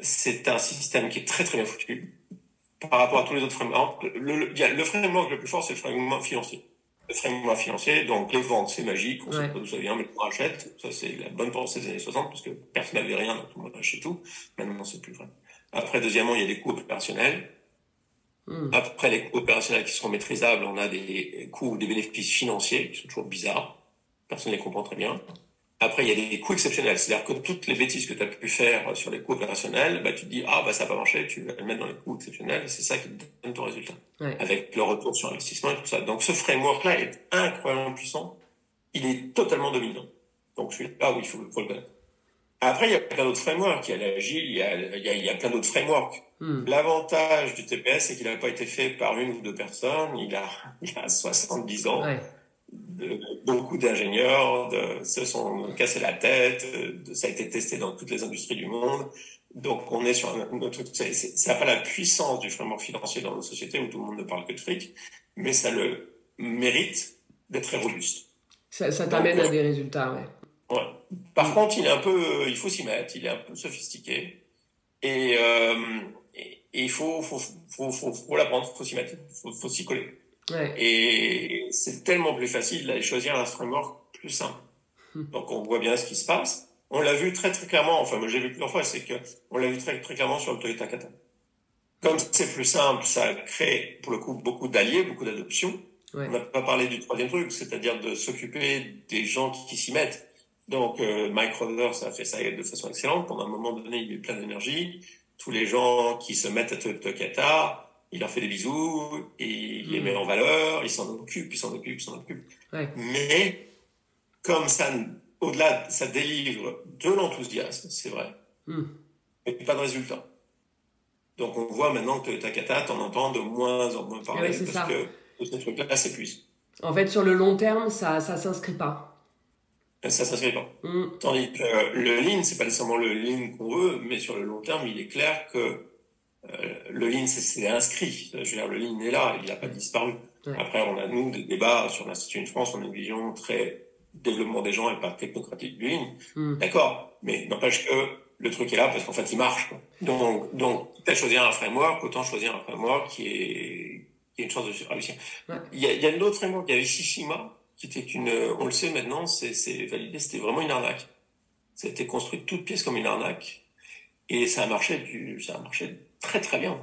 C'est un système qui est très très bien foutu par rapport à tous les autres frameworks. Le, le, le framework le plus fort, c'est le framework financier. Le framework financier, donc les ventes, c'est magique, on sait pas d'où ça vient, mais on achète. Ça, c'est la bonne pensée des années 60, parce que personne n'avait rien, donc tout le monde achète tout. Maintenant, c'est plus vrai. Après, deuxièmement, il y a des coûts opérationnels. Hmm. Après les coûts opérationnels qui seront maîtrisables, on a des coûts, des bénéfices financiers qui sont toujours bizarres. Personne ne les comprend très bien. Après, il y a des coûts exceptionnels. C'est-à-dire que toutes les bêtises que tu as pu faire sur les coûts opérationnels, bah, tu te dis, ah, bah, ça n'a pas marché, tu vas le mettre dans les coûts exceptionnels, c'est ça qui te donne ton résultat. Avec le retour sur investissement et tout ça. Donc, ce framework-là est incroyablement puissant. Il est totalement dominant. Donc, celui-là, oui, il faut, faut le connaître. Après, il y a plein d'autres frameworks. Il y a l'agile, il y a, il il y a plein d'autres frameworks. Hmm. L'avantage du TPS, c'est qu'il n'a pas été fait par une ou deux personnes. Il a, il a 70 ans. Ouais. De, beaucoup d'ingénieurs se sont cassés la tête. De, ça a été testé dans toutes les industries du monde. Donc, on est sur un, autre truc. Ça n'a pas la puissance du framework financier dans nos sociétés où tout le monde ne parle que de fric, mais ça le mérite d'être très robuste. Ça, ça t'amène à des résultats, ouais. Ouais. Par contre, il est un peu, il faut s'y mettre, il est un peu sophistiqué. Et, euh, et, il faut, faut, faut, faut, faut l'apprendre, faut s'y mettre, faut, faut s'y coller. Ouais. Et c'est tellement plus facile d'aller choisir un framework plus simple. Hmm. Donc on voit bien ce qui se passe. On l'a vu très très clairement, enfin moi j'ai vu plusieurs fois, c'est que on l'a vu très très clairement sur le Toyota Kata. Comme c'est plus simple, ça crée pour le coup beaucoup d'alliés, beaucoup d'adoptions. Ouais. On n'a pas parlé du troisième truc, c'est-à-dire de s'occuper des gens qui s'y mettent. Donc euh, Mike Rogers a fait ça de façon excellente. Pendant un moment donné, il est plein d'énergie. Tous les gens qui se mettent à Tokata, il leur fait des bisous, il les met en valeur, il s'en occupe, il s'en occupe, il s'en occupe. Mais comme ça, au-delà, ça délivre de l'enthousiasme, c'est vrai, mm. mais pas de résultat. Donc on voit maintenant que Takata, t'en entends de moins en moins parler parce que ce truc-là s'épuise. En fait, sur le long terme, ça ça s'inscrit pas ça s'inscrit pas. Mm. Tandis que le lean, c'est pas nécessairement le lean qu'on veut, mais sur le long terme, il est clair que le lean, c'est inscrit. Je veux dire, le lean est là, il n'a pas disparu. Après, on a, nous, des débats sur l'Institut de France, on a une vision très développement des gens et pas technocratique du lean. Mm. D'accord. Mais n'empêche que le truc est là parce qu'en fait, il marche. Quoi. Donc, donc, tu as choisi un framework, autant choisir un framework qui est, qui a une chance de réussir. Il y a, il y a une autre framework, il y avait Shishima, qui était une, on le sait maintenant, c'est validé, c'était vraiment une arnaque. Ça a été construit toute pièce comme une arnaque. Et ça a marché, du, ça a marché très très bien.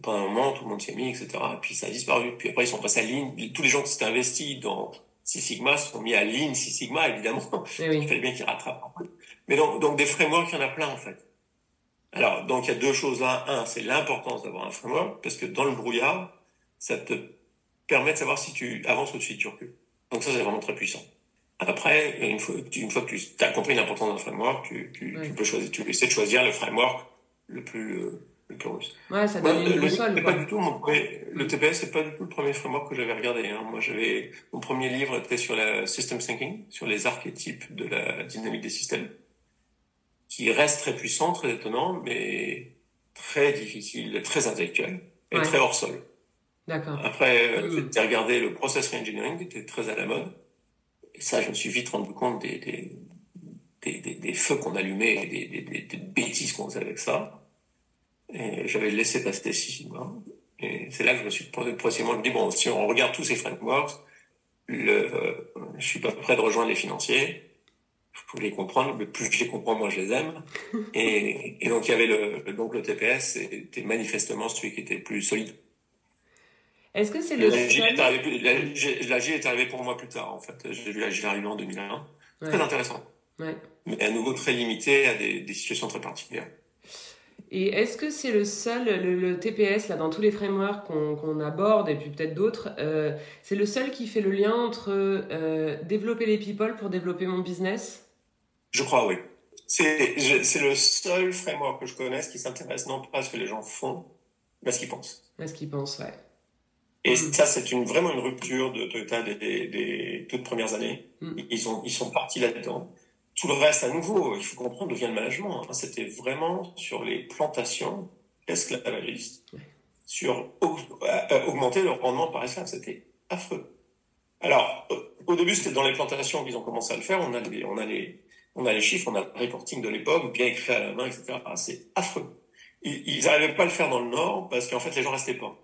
Pendant un moment, tout le monde s'est mis, etc. Et puis ça a disparu. Puis après, ils sont passés à ligne. Tous les gens qui s'étaient investis dans Six Sigma sont mis à Lean Six Sigma, évidemment. Eh il fallait bien qu'ils rattrapent Mais donc, donc des frameworks, il y en a plein, en fait. Alors, donc il y a deux choses là. Un, c'est l'importance d'avoir un framework, parce que dans le brouillard, ça te permet de savoir si tu avances ou si tu recules. Donc ça, c'est vraiment très puissant. Après, une fois, une fois que tu as compris l'importance d'un framework, tu, tu, tu, peux choisir, tu essaies de choisir le framework le plus, euh, le plus russe. Ouais, ça donne une boussole. Pas du tout mon le TPS, c'est pas du tout le premier framework que j'avais regardé. Hein. Moi, j'avais, mon premier livre était sur la system thinking, sur les archétypes de la dynamique des systèmes, qui reste très puissant, très étonnant, mais très difficile, très intellectuel et très hors sol. D'accord. Après, mmh. j'ai regardé le process engineering, qui était très à la mode. Et ça, je me suis vite rendu compte des, des, des, des, feux qu'on allumait et des, des, des bêtises qu'on faisait avec ça. Et j'avais laissé passer six mois. Et c'est là que je me suis progressivement dit, bon, si on regarde tous ces frameworks, le, euh, je suis pas prêt de rejoindre les financiers. Il faut les comprendre, mais plus je les comprends, moins je les aime. et, et donc, il y avait le, donc le TPS, c'était manifestement celui qui était plus solide. Est-ce que c'est le L'agile est, arrivé, est arrivé pour moi plus tard, en fait. J'ai vu l'agile arriver en 2001. Très intéressant. Ouais. Mais à nouveau très limité à des, des situations très particulières. Et est-ce que c'est le seul, le, TPS, là, dans tous les frameworks qu'on aborde, et puis peut-être d'autres, euh, c'est le seul qui fait le lien entre euh, développer les people pour développer mon business? Je crois, oui. C'est le seul framework que je connaisse qui s'intéresse non pas à ce que les gens font, mais à ce qu'ils pensent. À ce qu'ils pensent, ouais. Et mm. ça, c'est une, vraiment une rupture de Toyota des, des, des toutes premières années. Mm. Ils, ont, ils sont partis là-dedans. Tout le reste, à nouveau, il faut comprendre d'où vient le management. Hein. C'était vraiment sur les plantations esclavagistes, sur euh, augmenter le rendement par esclave. C'était affreux. Alors, au début, c'était dans les plantations qu'ils ont commencé à le faire. On a les, on a les, on a les chiffres, on a le reporting de l'époque, bien écrit à la main, etc. C'est affreux. Ils n'arrivaient pas à le faire dans le Nord parce qu'en fait, les gens restaient pas.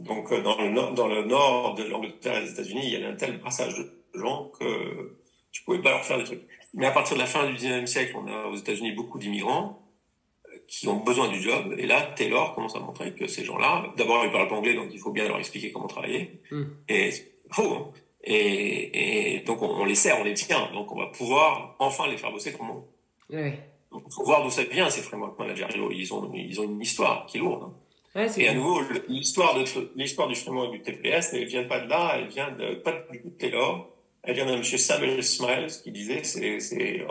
Donc, euh, dans le, nord, dans le nord de l'Angleterre et des États-Unis, il y avait un tel brassage de gens que tu pouvais pas leur faire des trucs. Mais à partir de la fin du 19e siècle, on a aux États-Unis beaucoup d'immigrants euh, qui ont besoin du job. Et là, Taylor commence à montrer que ces gens-là, d'abord, ils parlent pas anglais, donc il faut bien leur expliquer comment travailler. Mm. Et faux. Hein. Et, et, donc, on, les sert, on les tient. Donc, on va pouvoir enfin les faire bosser comme on. Ouais. Donc, faut voir d'où ça vient, ces framework managers. Ils ont, ils ont une histoire qui est lourde. Hein et à nouveau, l'histoire de l'histoire du framework du TPS ne vient pas de là, elle vient de pas du tout de Taylor, elle vient d'un monsieur Samuel Smiles qui disait c'est c'est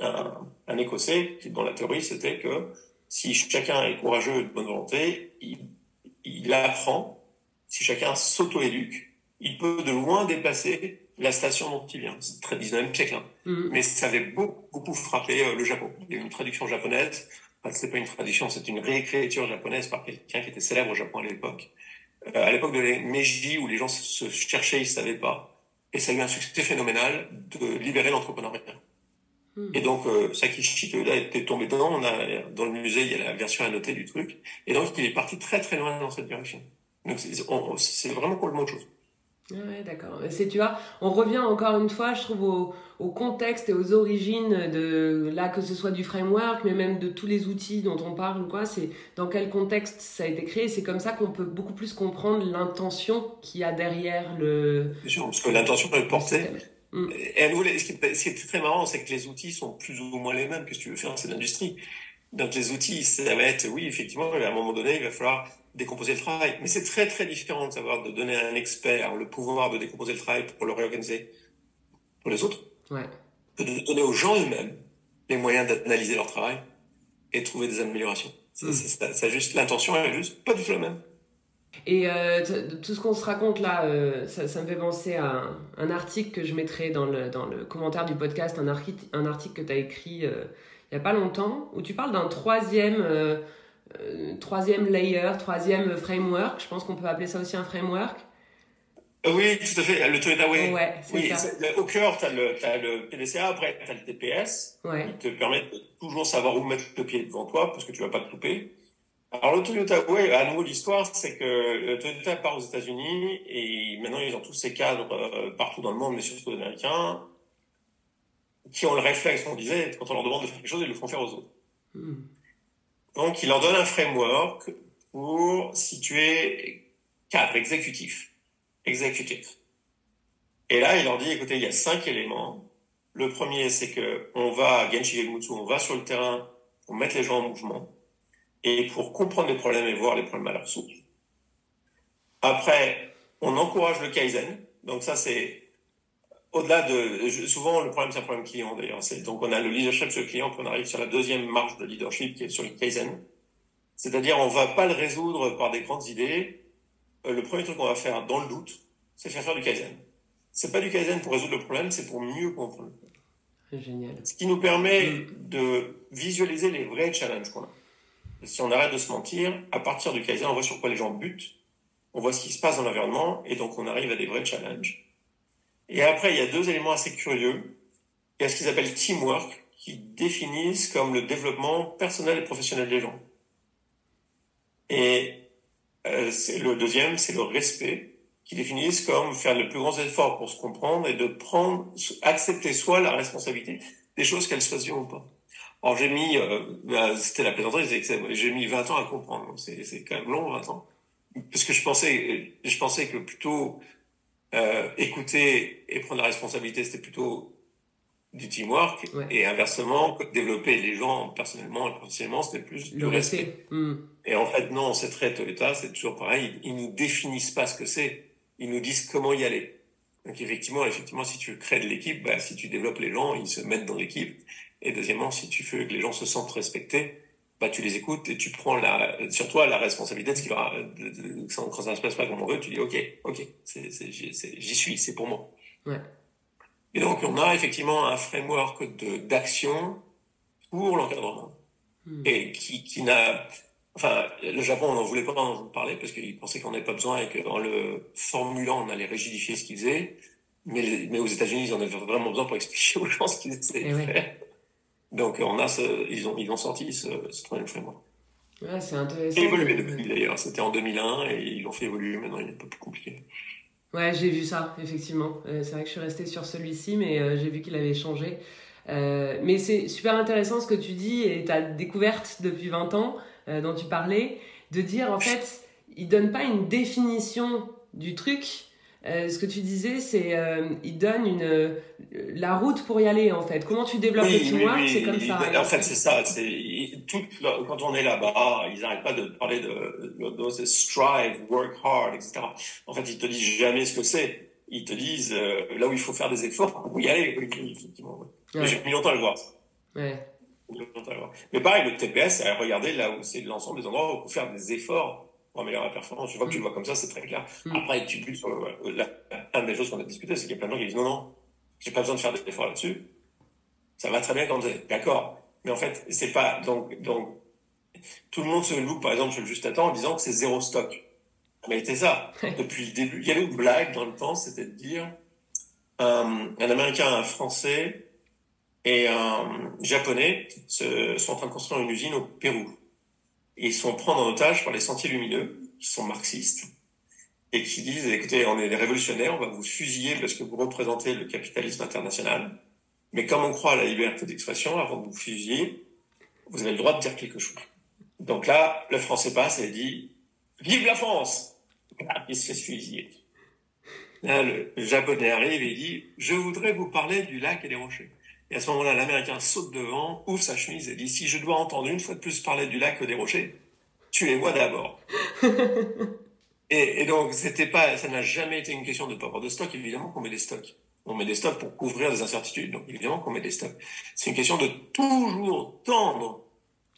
un, un, écossais qui, dont la théorie c'était que si chacun est courageux et de bonne volonté, il, il apprend. Si chacun s'auto-éduque, il peut de loin dépasser la station dont il vient. C'est très 19e siècle. Hein. Mm-hmm. Mais ça avait beaucoup, beaucoup frappé euh, le Japon. Il y a une traduction japonaise c'est pas une tradition, c'est une réécriture japonaise par quelqu'un qui était célèbre au Japon à l'époque. Euh, à l'époque de les Meiji, où les gens se cherchaient, ils savaient pas. Et ça a eu un succès phénoménal de libérer l'entrepreneuriat. Hmm. Et donc, euh, Saki Toyoda était tombé dedans. On a, dans le musée, il y a la version annotée du truc. Et donc, il est parti très très loin dans cette direction. Donc, c'est vraiment complètement autre chose. Ouais, d'accord. C'est, tu vois, on revient encore une fois, je trouve, au, au, contexte et aux origines de, là, que ce soit du framework, mais même de tous les outils dont on parle, quoi. C'est dans quel contexte ça a été créé. C'est comme ça qu'on peut beaucoup plus comprendre l'intention qu'il y a derrière le. Bien sûr, parce que l'intention. Mm. Et à nouveau, ce qui est très marrant, c'est que les outils sont plus ou moins les mêmes que ce que tu veux faire, c'est l'industrie. Donc les outils, ça va être, oui, effectivement, à un moment donné, il va falloir décomposer le travail. Mais c'est très très différent de savoir de donner à un expert le pouvoir de décomposer le travail pour le réorganiser pour les autres, ouais. que de donner aux gens eux-mêmes les moyens d'analyser leur travail et trouver des améliorations. Hmm. juste l'intention est juste pas du tout la même. Et euh, tout ce qu'on se raconte là, euh, ça, ça, me fait penser à un, article que je mettrai dans le, dans le commentaire du podcast, un, article, un article que tu as écrit euh, il n'y a pas longtemps, où tu parles d'un troisième euh, euh, troisième layer, troisième framework. Je pense qu'on peut appeler ça aussi un framework. Euh, oui, tout à fait. Le Toyota Way. Ouais, oui, ça. Au cœur, tu as, le PDCA, après tu as le TPS, ouais. qui te permet de toujours savoir où mettre le pied devant toi, parce que tu vas pas te louper. Alors le Toyota Way, à nouveau l'histoire, c'est que le Toyota part aux États-Unis et maintenant ils ont tous ces cadres euh, partout dans le monde, mais surtout américains, qui ont le réflexe, on disait, quand on leur demande de faire quelque chose, ils le font faire aux autres. Hmm. Donc, il leur donne un framework pour situer quatre exécutifs. Exécutif. Et là, il leur dit, écoutez, il y a cinq éléments. Le premier, c'est que on va, Genshi on va sur le terrain pour mettre les gens en mouvement et pour comprendre les problèmes et voir les problèmes à leur source. Après, on encourage le Kaizen. Donc ça, c'est au-delà de... Souvent, le problème, c'est un problème client, d'ailleurs. Donc, on a le leadership sur le client, puis on arrive sur la deuxième marche de leadership, qui est sur le Kaizen. C'est-à-dire, on va pas le résoudre par des grandes idées. Euh, le premier truc qu'on va faire dans le doute, c'est faire faire du Kaizen. C'est pas du Kaizen pour résoudre le problème, c'est pour mieux comprendre. Génial. Ce qui nous permet mm. de visualiser les vrais challenges qu'on a. Si on arrête de se mentir, à partir du Kaizen, on voit sur quoi les gens butent, on voit ce qui se passe dans l'environnement, et donc on arrive à des vrais challenges. Et après, il y a deux éléments assez curieux. Il y a ce qu'ils appellent teamwork, qui définissent comme le développement personnel et professionnel des gens. Et euh, le deuxième, c'est le respect, qui définissent comme faire le plus grand effort pour se comprendre et de prendre, accepter soit la responsabilité des choses qu'elles soient ou pas. Alors j'ai mis, euh, bah, c'était la plaisanterie, j'ai mis 20 ans à comprendre, c'est quand même long 20 ans, parce que je pensais, je pensais que plutôt euh, écouter et prendre la responsabilité, c'était plutôt du teamwork. Et inversement, développer les gens personnellement et professionnellement, c'était plus du respect. Hmm. Et en fait, non, c'est très Toyota, c'est toujours pareil. Ils, nous définissent pas ce que c'est. Ils nous disent comment y aller. Donc effectivement, effectivement, si tu crées de l'équipe, bah, si tu développes les gens, ils se mettent dans l'équipe. Et deuxièmement, si tu veux que les gens se sentent respectés, bah, tu les écoutes et tu prends la, sur toi la responsabilité de ce qui va, quand ça se passe pas comme on veut, tu dis, OK, OK, j'y suis, c'est pour moi. Ouais. Et donc, on a effectivement un framework de, d'action pour l'encadrement. Hmm. Et qui, qui n'a, enfin, le Japon, on n'en voulait pas en parler parce qu'il pensait qu'on n'avait pas besoin et qu'en le formulant, on allait rigidifier ce qu'ils faisaient. Mais, mais aux États-Unis, ils en avaient vraiment besoin pour expliquer aux gens ce qu'ils essaient de faire. Donc on a ils ont ils ont sorti ce, ce troisième framework. Ouais, c'est intéressant. évolué depuis d'ailleurs. C'était en 2001 et ils l'ont fait évoluer. Maintenant, il est un peu plus compliqué. Ouais, j'ai vu ça, effectivement. Euh, c'est vrai que je suis restée sur celui-ci, mais euh, j'ai vu qu'il avait changé. Euh, mais c'est super intéressant ce que tu dis et ta découverte depuis 20 ans dont tu parlais, de dire en fait, il donne pas une définition du truc, euh, ce que tu disais, c'est euh, il donne une euh, la route pour y aller en fait. Comment tu développes le teamwork, c'est comme ça. En fait, c'est ça. C'est tout quand on est là-bas, ils n'arrêtent pas de parler de, de, strive, work hard, etc. En fait, ils te disent jamais ce que c'est. Ils te disent là où il faut faire des efforts pour y aller. Effectivement. J'ai mis longtemps à le voir. Ouais. Mais pareil, le TPS, regardez là où c'est l'ensemble des endroits où il faut faire des efforts pour améliorer la performance. Je vois que tu le vois comme ça, c'est très clair. Mm. Après, tu butes sur le, la, une des choses qu'on a discuté, c'est qu'il y a plein de gens qui disent non, non, j'ai pas besoin de faire des efforts là-dessus. Ça va très bien quand c'est d'accord. Mais en fait, c'est pas, donc, donc, tout le monde se loue, par exemple, je le juste à temps en disant que c'est zéro stock. Mais c'est ça. Depuis le début, il y avait une blague dans le temps, c'était de dire, euh, un Américain, un Français et un Japonais se, sont en train de construire une usine au Pérou et ils sont pris en otage par les sentiers lumineux, qui sont marxistes, et qui disent, écoutez, on est des révolutionnaires, on va vous fusiller parce que vous représentez le capitalisme international, mais comme on croit à la liberté d'expression, avant de vous fusiller, vous avez le droit de dire quelque chose. Donc là, le français passe et dit, vive la France! il se fait fusiller. Là, le japonais arrive et dit, je voudrais vous parler du lac et des rochers. Et à ce moment-là, l'Américain saute devant, ouvre sa chemise et dit Si je dois entendre une fois de plus parler du lac que des rochers, tuez-moi d'abord. et, et, donc, c'était pas, ça n'a jamais été une question de pas avoir de stock. Évidemment qu'on met des stocks. On met des stocks pour couvrir des incertitudes. Donc, évidemment qu'on met des stocks. C'est une question de toujours tendre,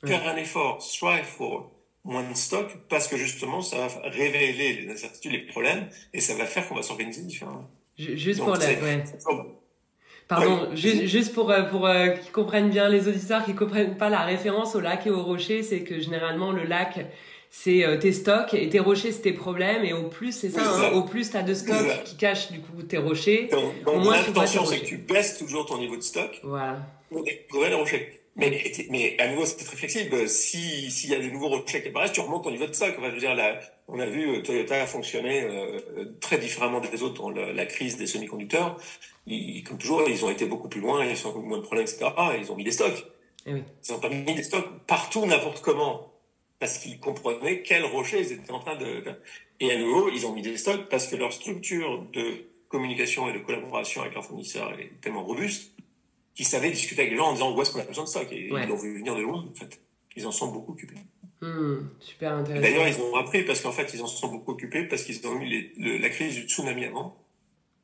faire un effort, strive for moins de stock, parce que justement, ça va révéler les incertitudes, les problèmes, et ça va faire qu'on va s'organiser différemment. Juste pour la, ouais. Pardon, juste, pour, euh, pour euh, qu'ils comprennent bien les auditeurs qui comprennent pas la référence au lac et au rocher, c'est que généralement le lac c'est euh, tes stocks et tes rochers c'est tes problèmes et au plus c'est ça, hein, au plus tu as de stocks qui cachent du coup tes rochers. Donc, donc l'intention c'est que tu baisses toujours ton niveau de stock voilà. pour découvrir les rochers. Mais, mais à nouveau, c'est très flexible. Si s'il y a des nouveaux rochers qui apparaissent, tu remontes ton niveau de stock. Enfin, je veux dire, là, on a vu Toyota fonctionner euh, très différemment des autres dans la crise des semi-conducteurs comme toujours, ils ont été beaucoup plus loin, ils ont eu moins de problèmes, etc. ils ont mis des stocks. Eh oui. Ils n'ont pas mis des stocks partout, n'importe comment. Parce qu'ils comprenaient quels rochers ils étaient en train de... Et à nouveau, ils ont mis des stocks parce que leur structure de communication et de collaboration avec leurs fournisseurs est tellement robuste qu'ils savaient discuter avec les gens en disant où est-ce qu'on a besoin de ça. Et Ils l'ont vu venir de loin, en fait. Ils en sont beaucoup occupés. Hmm, super intéressant. D'ailleurs, ils ont appris parce qu'en fait, ils en sont beaucoup occupés parce qu'ils ont eu la crise du tsunami avant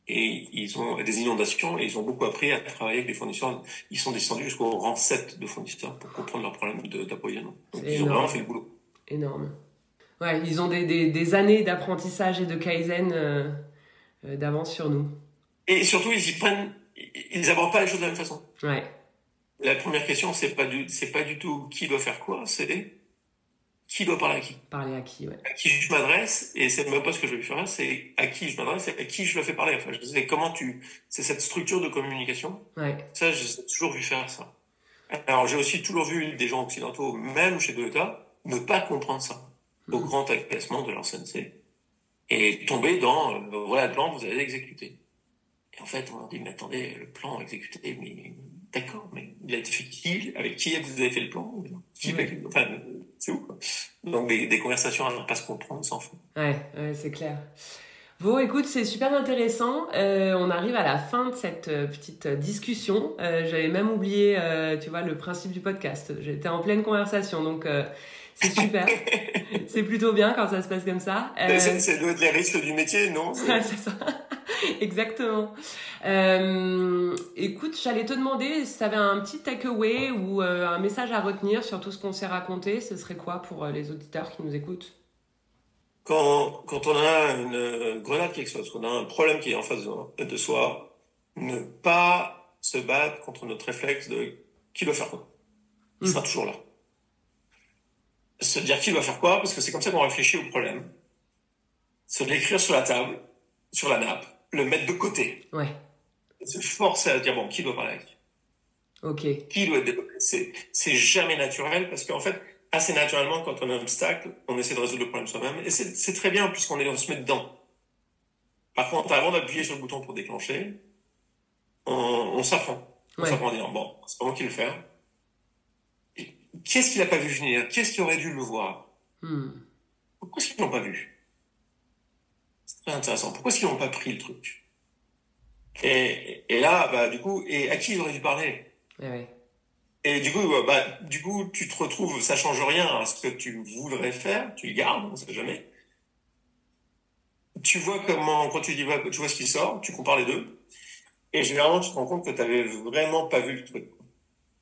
et ils ont des inondations et ils ont beaucoup appris à travailler avec les fournisseurs. Ils sont descendus jusqu'au rang 7 de fournisseurs pour comprendre leurs problèmes d'approvisionnement. Donc ils ont vraiment fait le boulot. Énorme. Ouais, ils ont des, des, des années d'apprentissage et de kaizen euh, euh, d'avance sur nous. Et surtout, ils y prennent, ils n'abordent pas les choses de la même façon. Ouais. La première question, c'est pas du, c'est pas du tout qui doit faire quoi, c'est qui doit parler à qui. Parler à qui, ouais. À qui je m'adresse, et c'est même pas ce que je vais faire, c'est à qui je m'adresse, et à qui je le fais parler. Enfin, je disais, comment tu, c'est cette structure de communication. Ouais. Ça, j'ai toujours vu faire ça. Alors, j'ai aussi toujours vu des gens occidentaux, même chez Toyota, ne pas comprendre ça, au mm. grand agacement de leur sensei, et tomber dans, euh, voilà plan, vous allez l'exécuter. Et en fait, on leur dit, mais attendez, le plan exécuté, mais d'accord, mais il a été fait qui? Avec qui vous avez fait le plan? Enfin, c'est où quoi? Donc des, des, conversations à ne pas se comprendre sans fond. Ouais, ouais c'est clair. Bon, écoute, c'est super intéressant. Euh, on arrive à la fin de cette euh, petite discussion. Euh, J'avais même oublié, euh, tu vois, le principe du podcast. J'étais en pleine conversation, donc c'est super. c'est plutôt bien quand ça se passe comme ça. C'est doit être les risques du métier, non C'est ça. Exactement. Euh, écoute, j'allais te demander si tu avais un petit takeaway ou euh, un message à retenir sur tout ce qu'on s'est raconté. Ce serait quoi pour euh, les auditeurs qui nous écoutent? Quand, quand on a une grenade qui explose, quand on a un problème qui est en face de, soi, ne pas se battre contre notre réflexe de qui doit faire quoi? Il sera hmm. toujours là. Se dire qui doit faire quoi, parce que c'est comme ça qu'on réfléchit au problème. Se l'écrire sur la table, sur la nappe, le mettre de côté. Ouais. Se forcer à dire, bon, qui doit parler avec Ok. Qui doit être C'est, c'est jamais naturel parce qu'en fait, assez naturellement, quand on a un obstacle, on essaie de résoudre le problème soi-même. Et c'est, c'est très bien puisqu'on est, on se met dedans. Par contre, avant d'appuyer sur le bouton pour déclencher, on, on s'apprend. On s'apprend à dire, bon, c'est pas moi qui le faire. Qu'est-ce qu'il a pas vu venir? Qu'est-ce qui aurait dû le voir? Hmm. Pourquoi est-ce qu'ils l'ont pas vu? Intéressant. Pourquoi est-ce qu'ils n'ont pas pris le truc? Et, et, là, bah, du coup, et à qui ils auraient dû parler? Et du coup, bah, du coup, tu te retrouves, ça change rien à ce que tu voudrais faire, tu le gardes, on sait jamais. Tu vois comment, quand tu dis, tu vois ce qui sort, tu compares les deux, et généralement, tu te rends compte que tu n'avais vraiment pas vu le truc.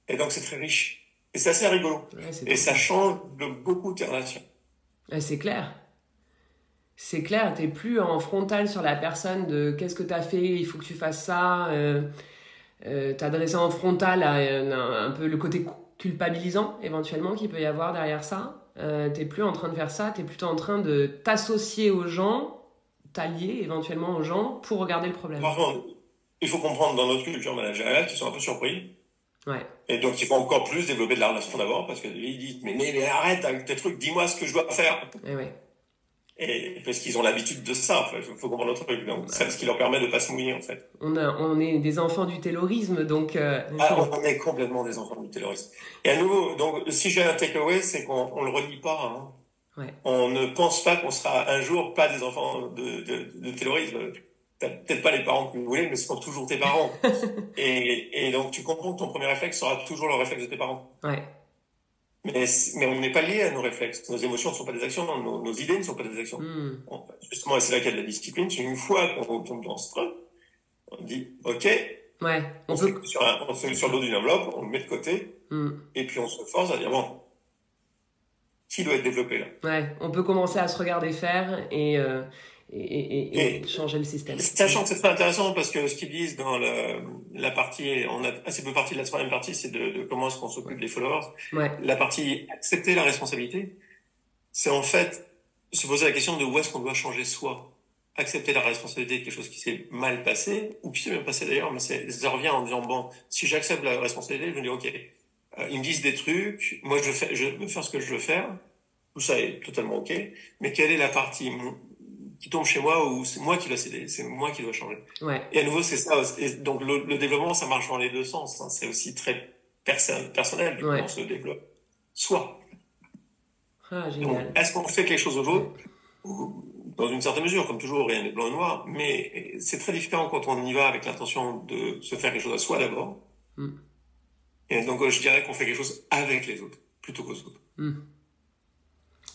Et donc, c'est très riche. Et c'est assez rigolo. et ça change de beaucoup tes relations. c'est clair c'est clair, t'es plus en frontal sur la personne de qu'est-ce que t'as fait, il faut que tu fasses ça. Euh, euh, T'adresser en frontal à un, peu le côté culpabilisant éventuellement qu'il peut y avoir derrière ça. Euh, t'es plus en train de faire ça, t'es plutôt en train de t'associer aux gens, t'allier éventuellement aux gens pour regarder le problème. Par contre, il faut comprendre dans notre culture managériale qu'ils sont un peu surpris. Ouais. Et donc, il faut encore plus développer de la relation d'abord parce qu'ils disent mais, mais, mais, arrête avec tes trucs, dis-moi ce que je dois faire. Et ouais. Et parce qu'ils ont l'habitude de ça, il faut comprendre notre truc. Donc, c'est ce qui leur permet de pas se mouiller, en fait. On, a, on est des enfants du taylorisme, donc. Euh, ah, on est complètement des enfants du taylorisme. Et à nouveau, donc, si j'ai un takeaway, c'est qu'on on le redit pas. Hein. On ne pense pas qu'on sera un jour pas des enfants de, de, de taylorisme. Peut-être pas les parents que vous voulez, mais ce sont toujours tes parents. et, et donc, tu comprends que ton premier réflexe sera toujours le réflexe de tes parents. Ouais. Mais, mais on n'est pas lié à nos réflexes. Nos émotions ne sont pas des actions, nos, nos idées ne sont pas des actions. Mm. justement, c'est là qu'il y a de la discipline. C'est une fois qu'on tombe dans ce truc, on dit, OK, ouais, on, on, peut... sur un, on fait sur le dos d'une enveloppe, on le met de côté, mm. et puis on se force à dire, bon, qui doit être développé là? Ouais, on peut commencer à se regarder faire et, euh, et, et, changer le système. Sachant que c'est très intéressant parce que ce qu'ils disent dans le, la partie, on a assez peu partie de la troisième partie, c'est de, de, comment est-ce qu'on s'occupe des followers. Ouais. La partie accepter la responsabilité, c'est en fait se poser la question de où est-ce qu'on doit changer soi. Accepter la responsabilité de quelque chose qui s'est mal passé, ou qui s'est bien passé d'ailleurs, mais ça revient en disant, bon, si j'accepte la responsabilité, je me dis, ok, euh, ils me disent des trucs, moi je, fais, je veux faire ce que je veux faire, tout ça est totalement ok, mais quelle est la partie qui tombe chez moi ou c'est moi qui dois céder, c'est moi qui dois changer. Ouais. Et à nouveau, c'est ça. Et donc le, le, développement, ça marche dans les deux sens. Hein. C'est aussi très perso personnel, ouais. on se développe. Soit. Ah, génial. Est-ce qu'on fait quelque chose aux autres ou dans une certaine mesure, comme toujours, rien n'est blanc et noir, mais c'est très différent quand on y va avec l'intention de se faire quelque chose à soi d'abord. Mm. Et donc, je dirais qu'on fait quelque chose avec les autres, plutôt qu'aux autres. Mm.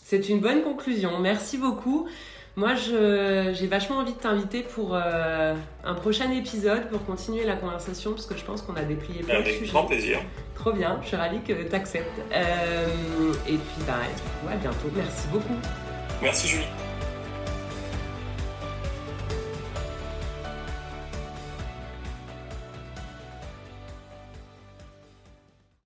C'est une bonne conclusion. Merci beaucoup. Moi, j'ai vachement envie de t'inviter pour euh, un prochain épisode pour continuer la conversation parce que je pense qu'on a déplié plein de sujets. Avec grand plaisir. Trop bien, je suis ravie que tu acceptes. Euh, et puis, bah, à bientôt. Merci beaucoup. Merci Julie.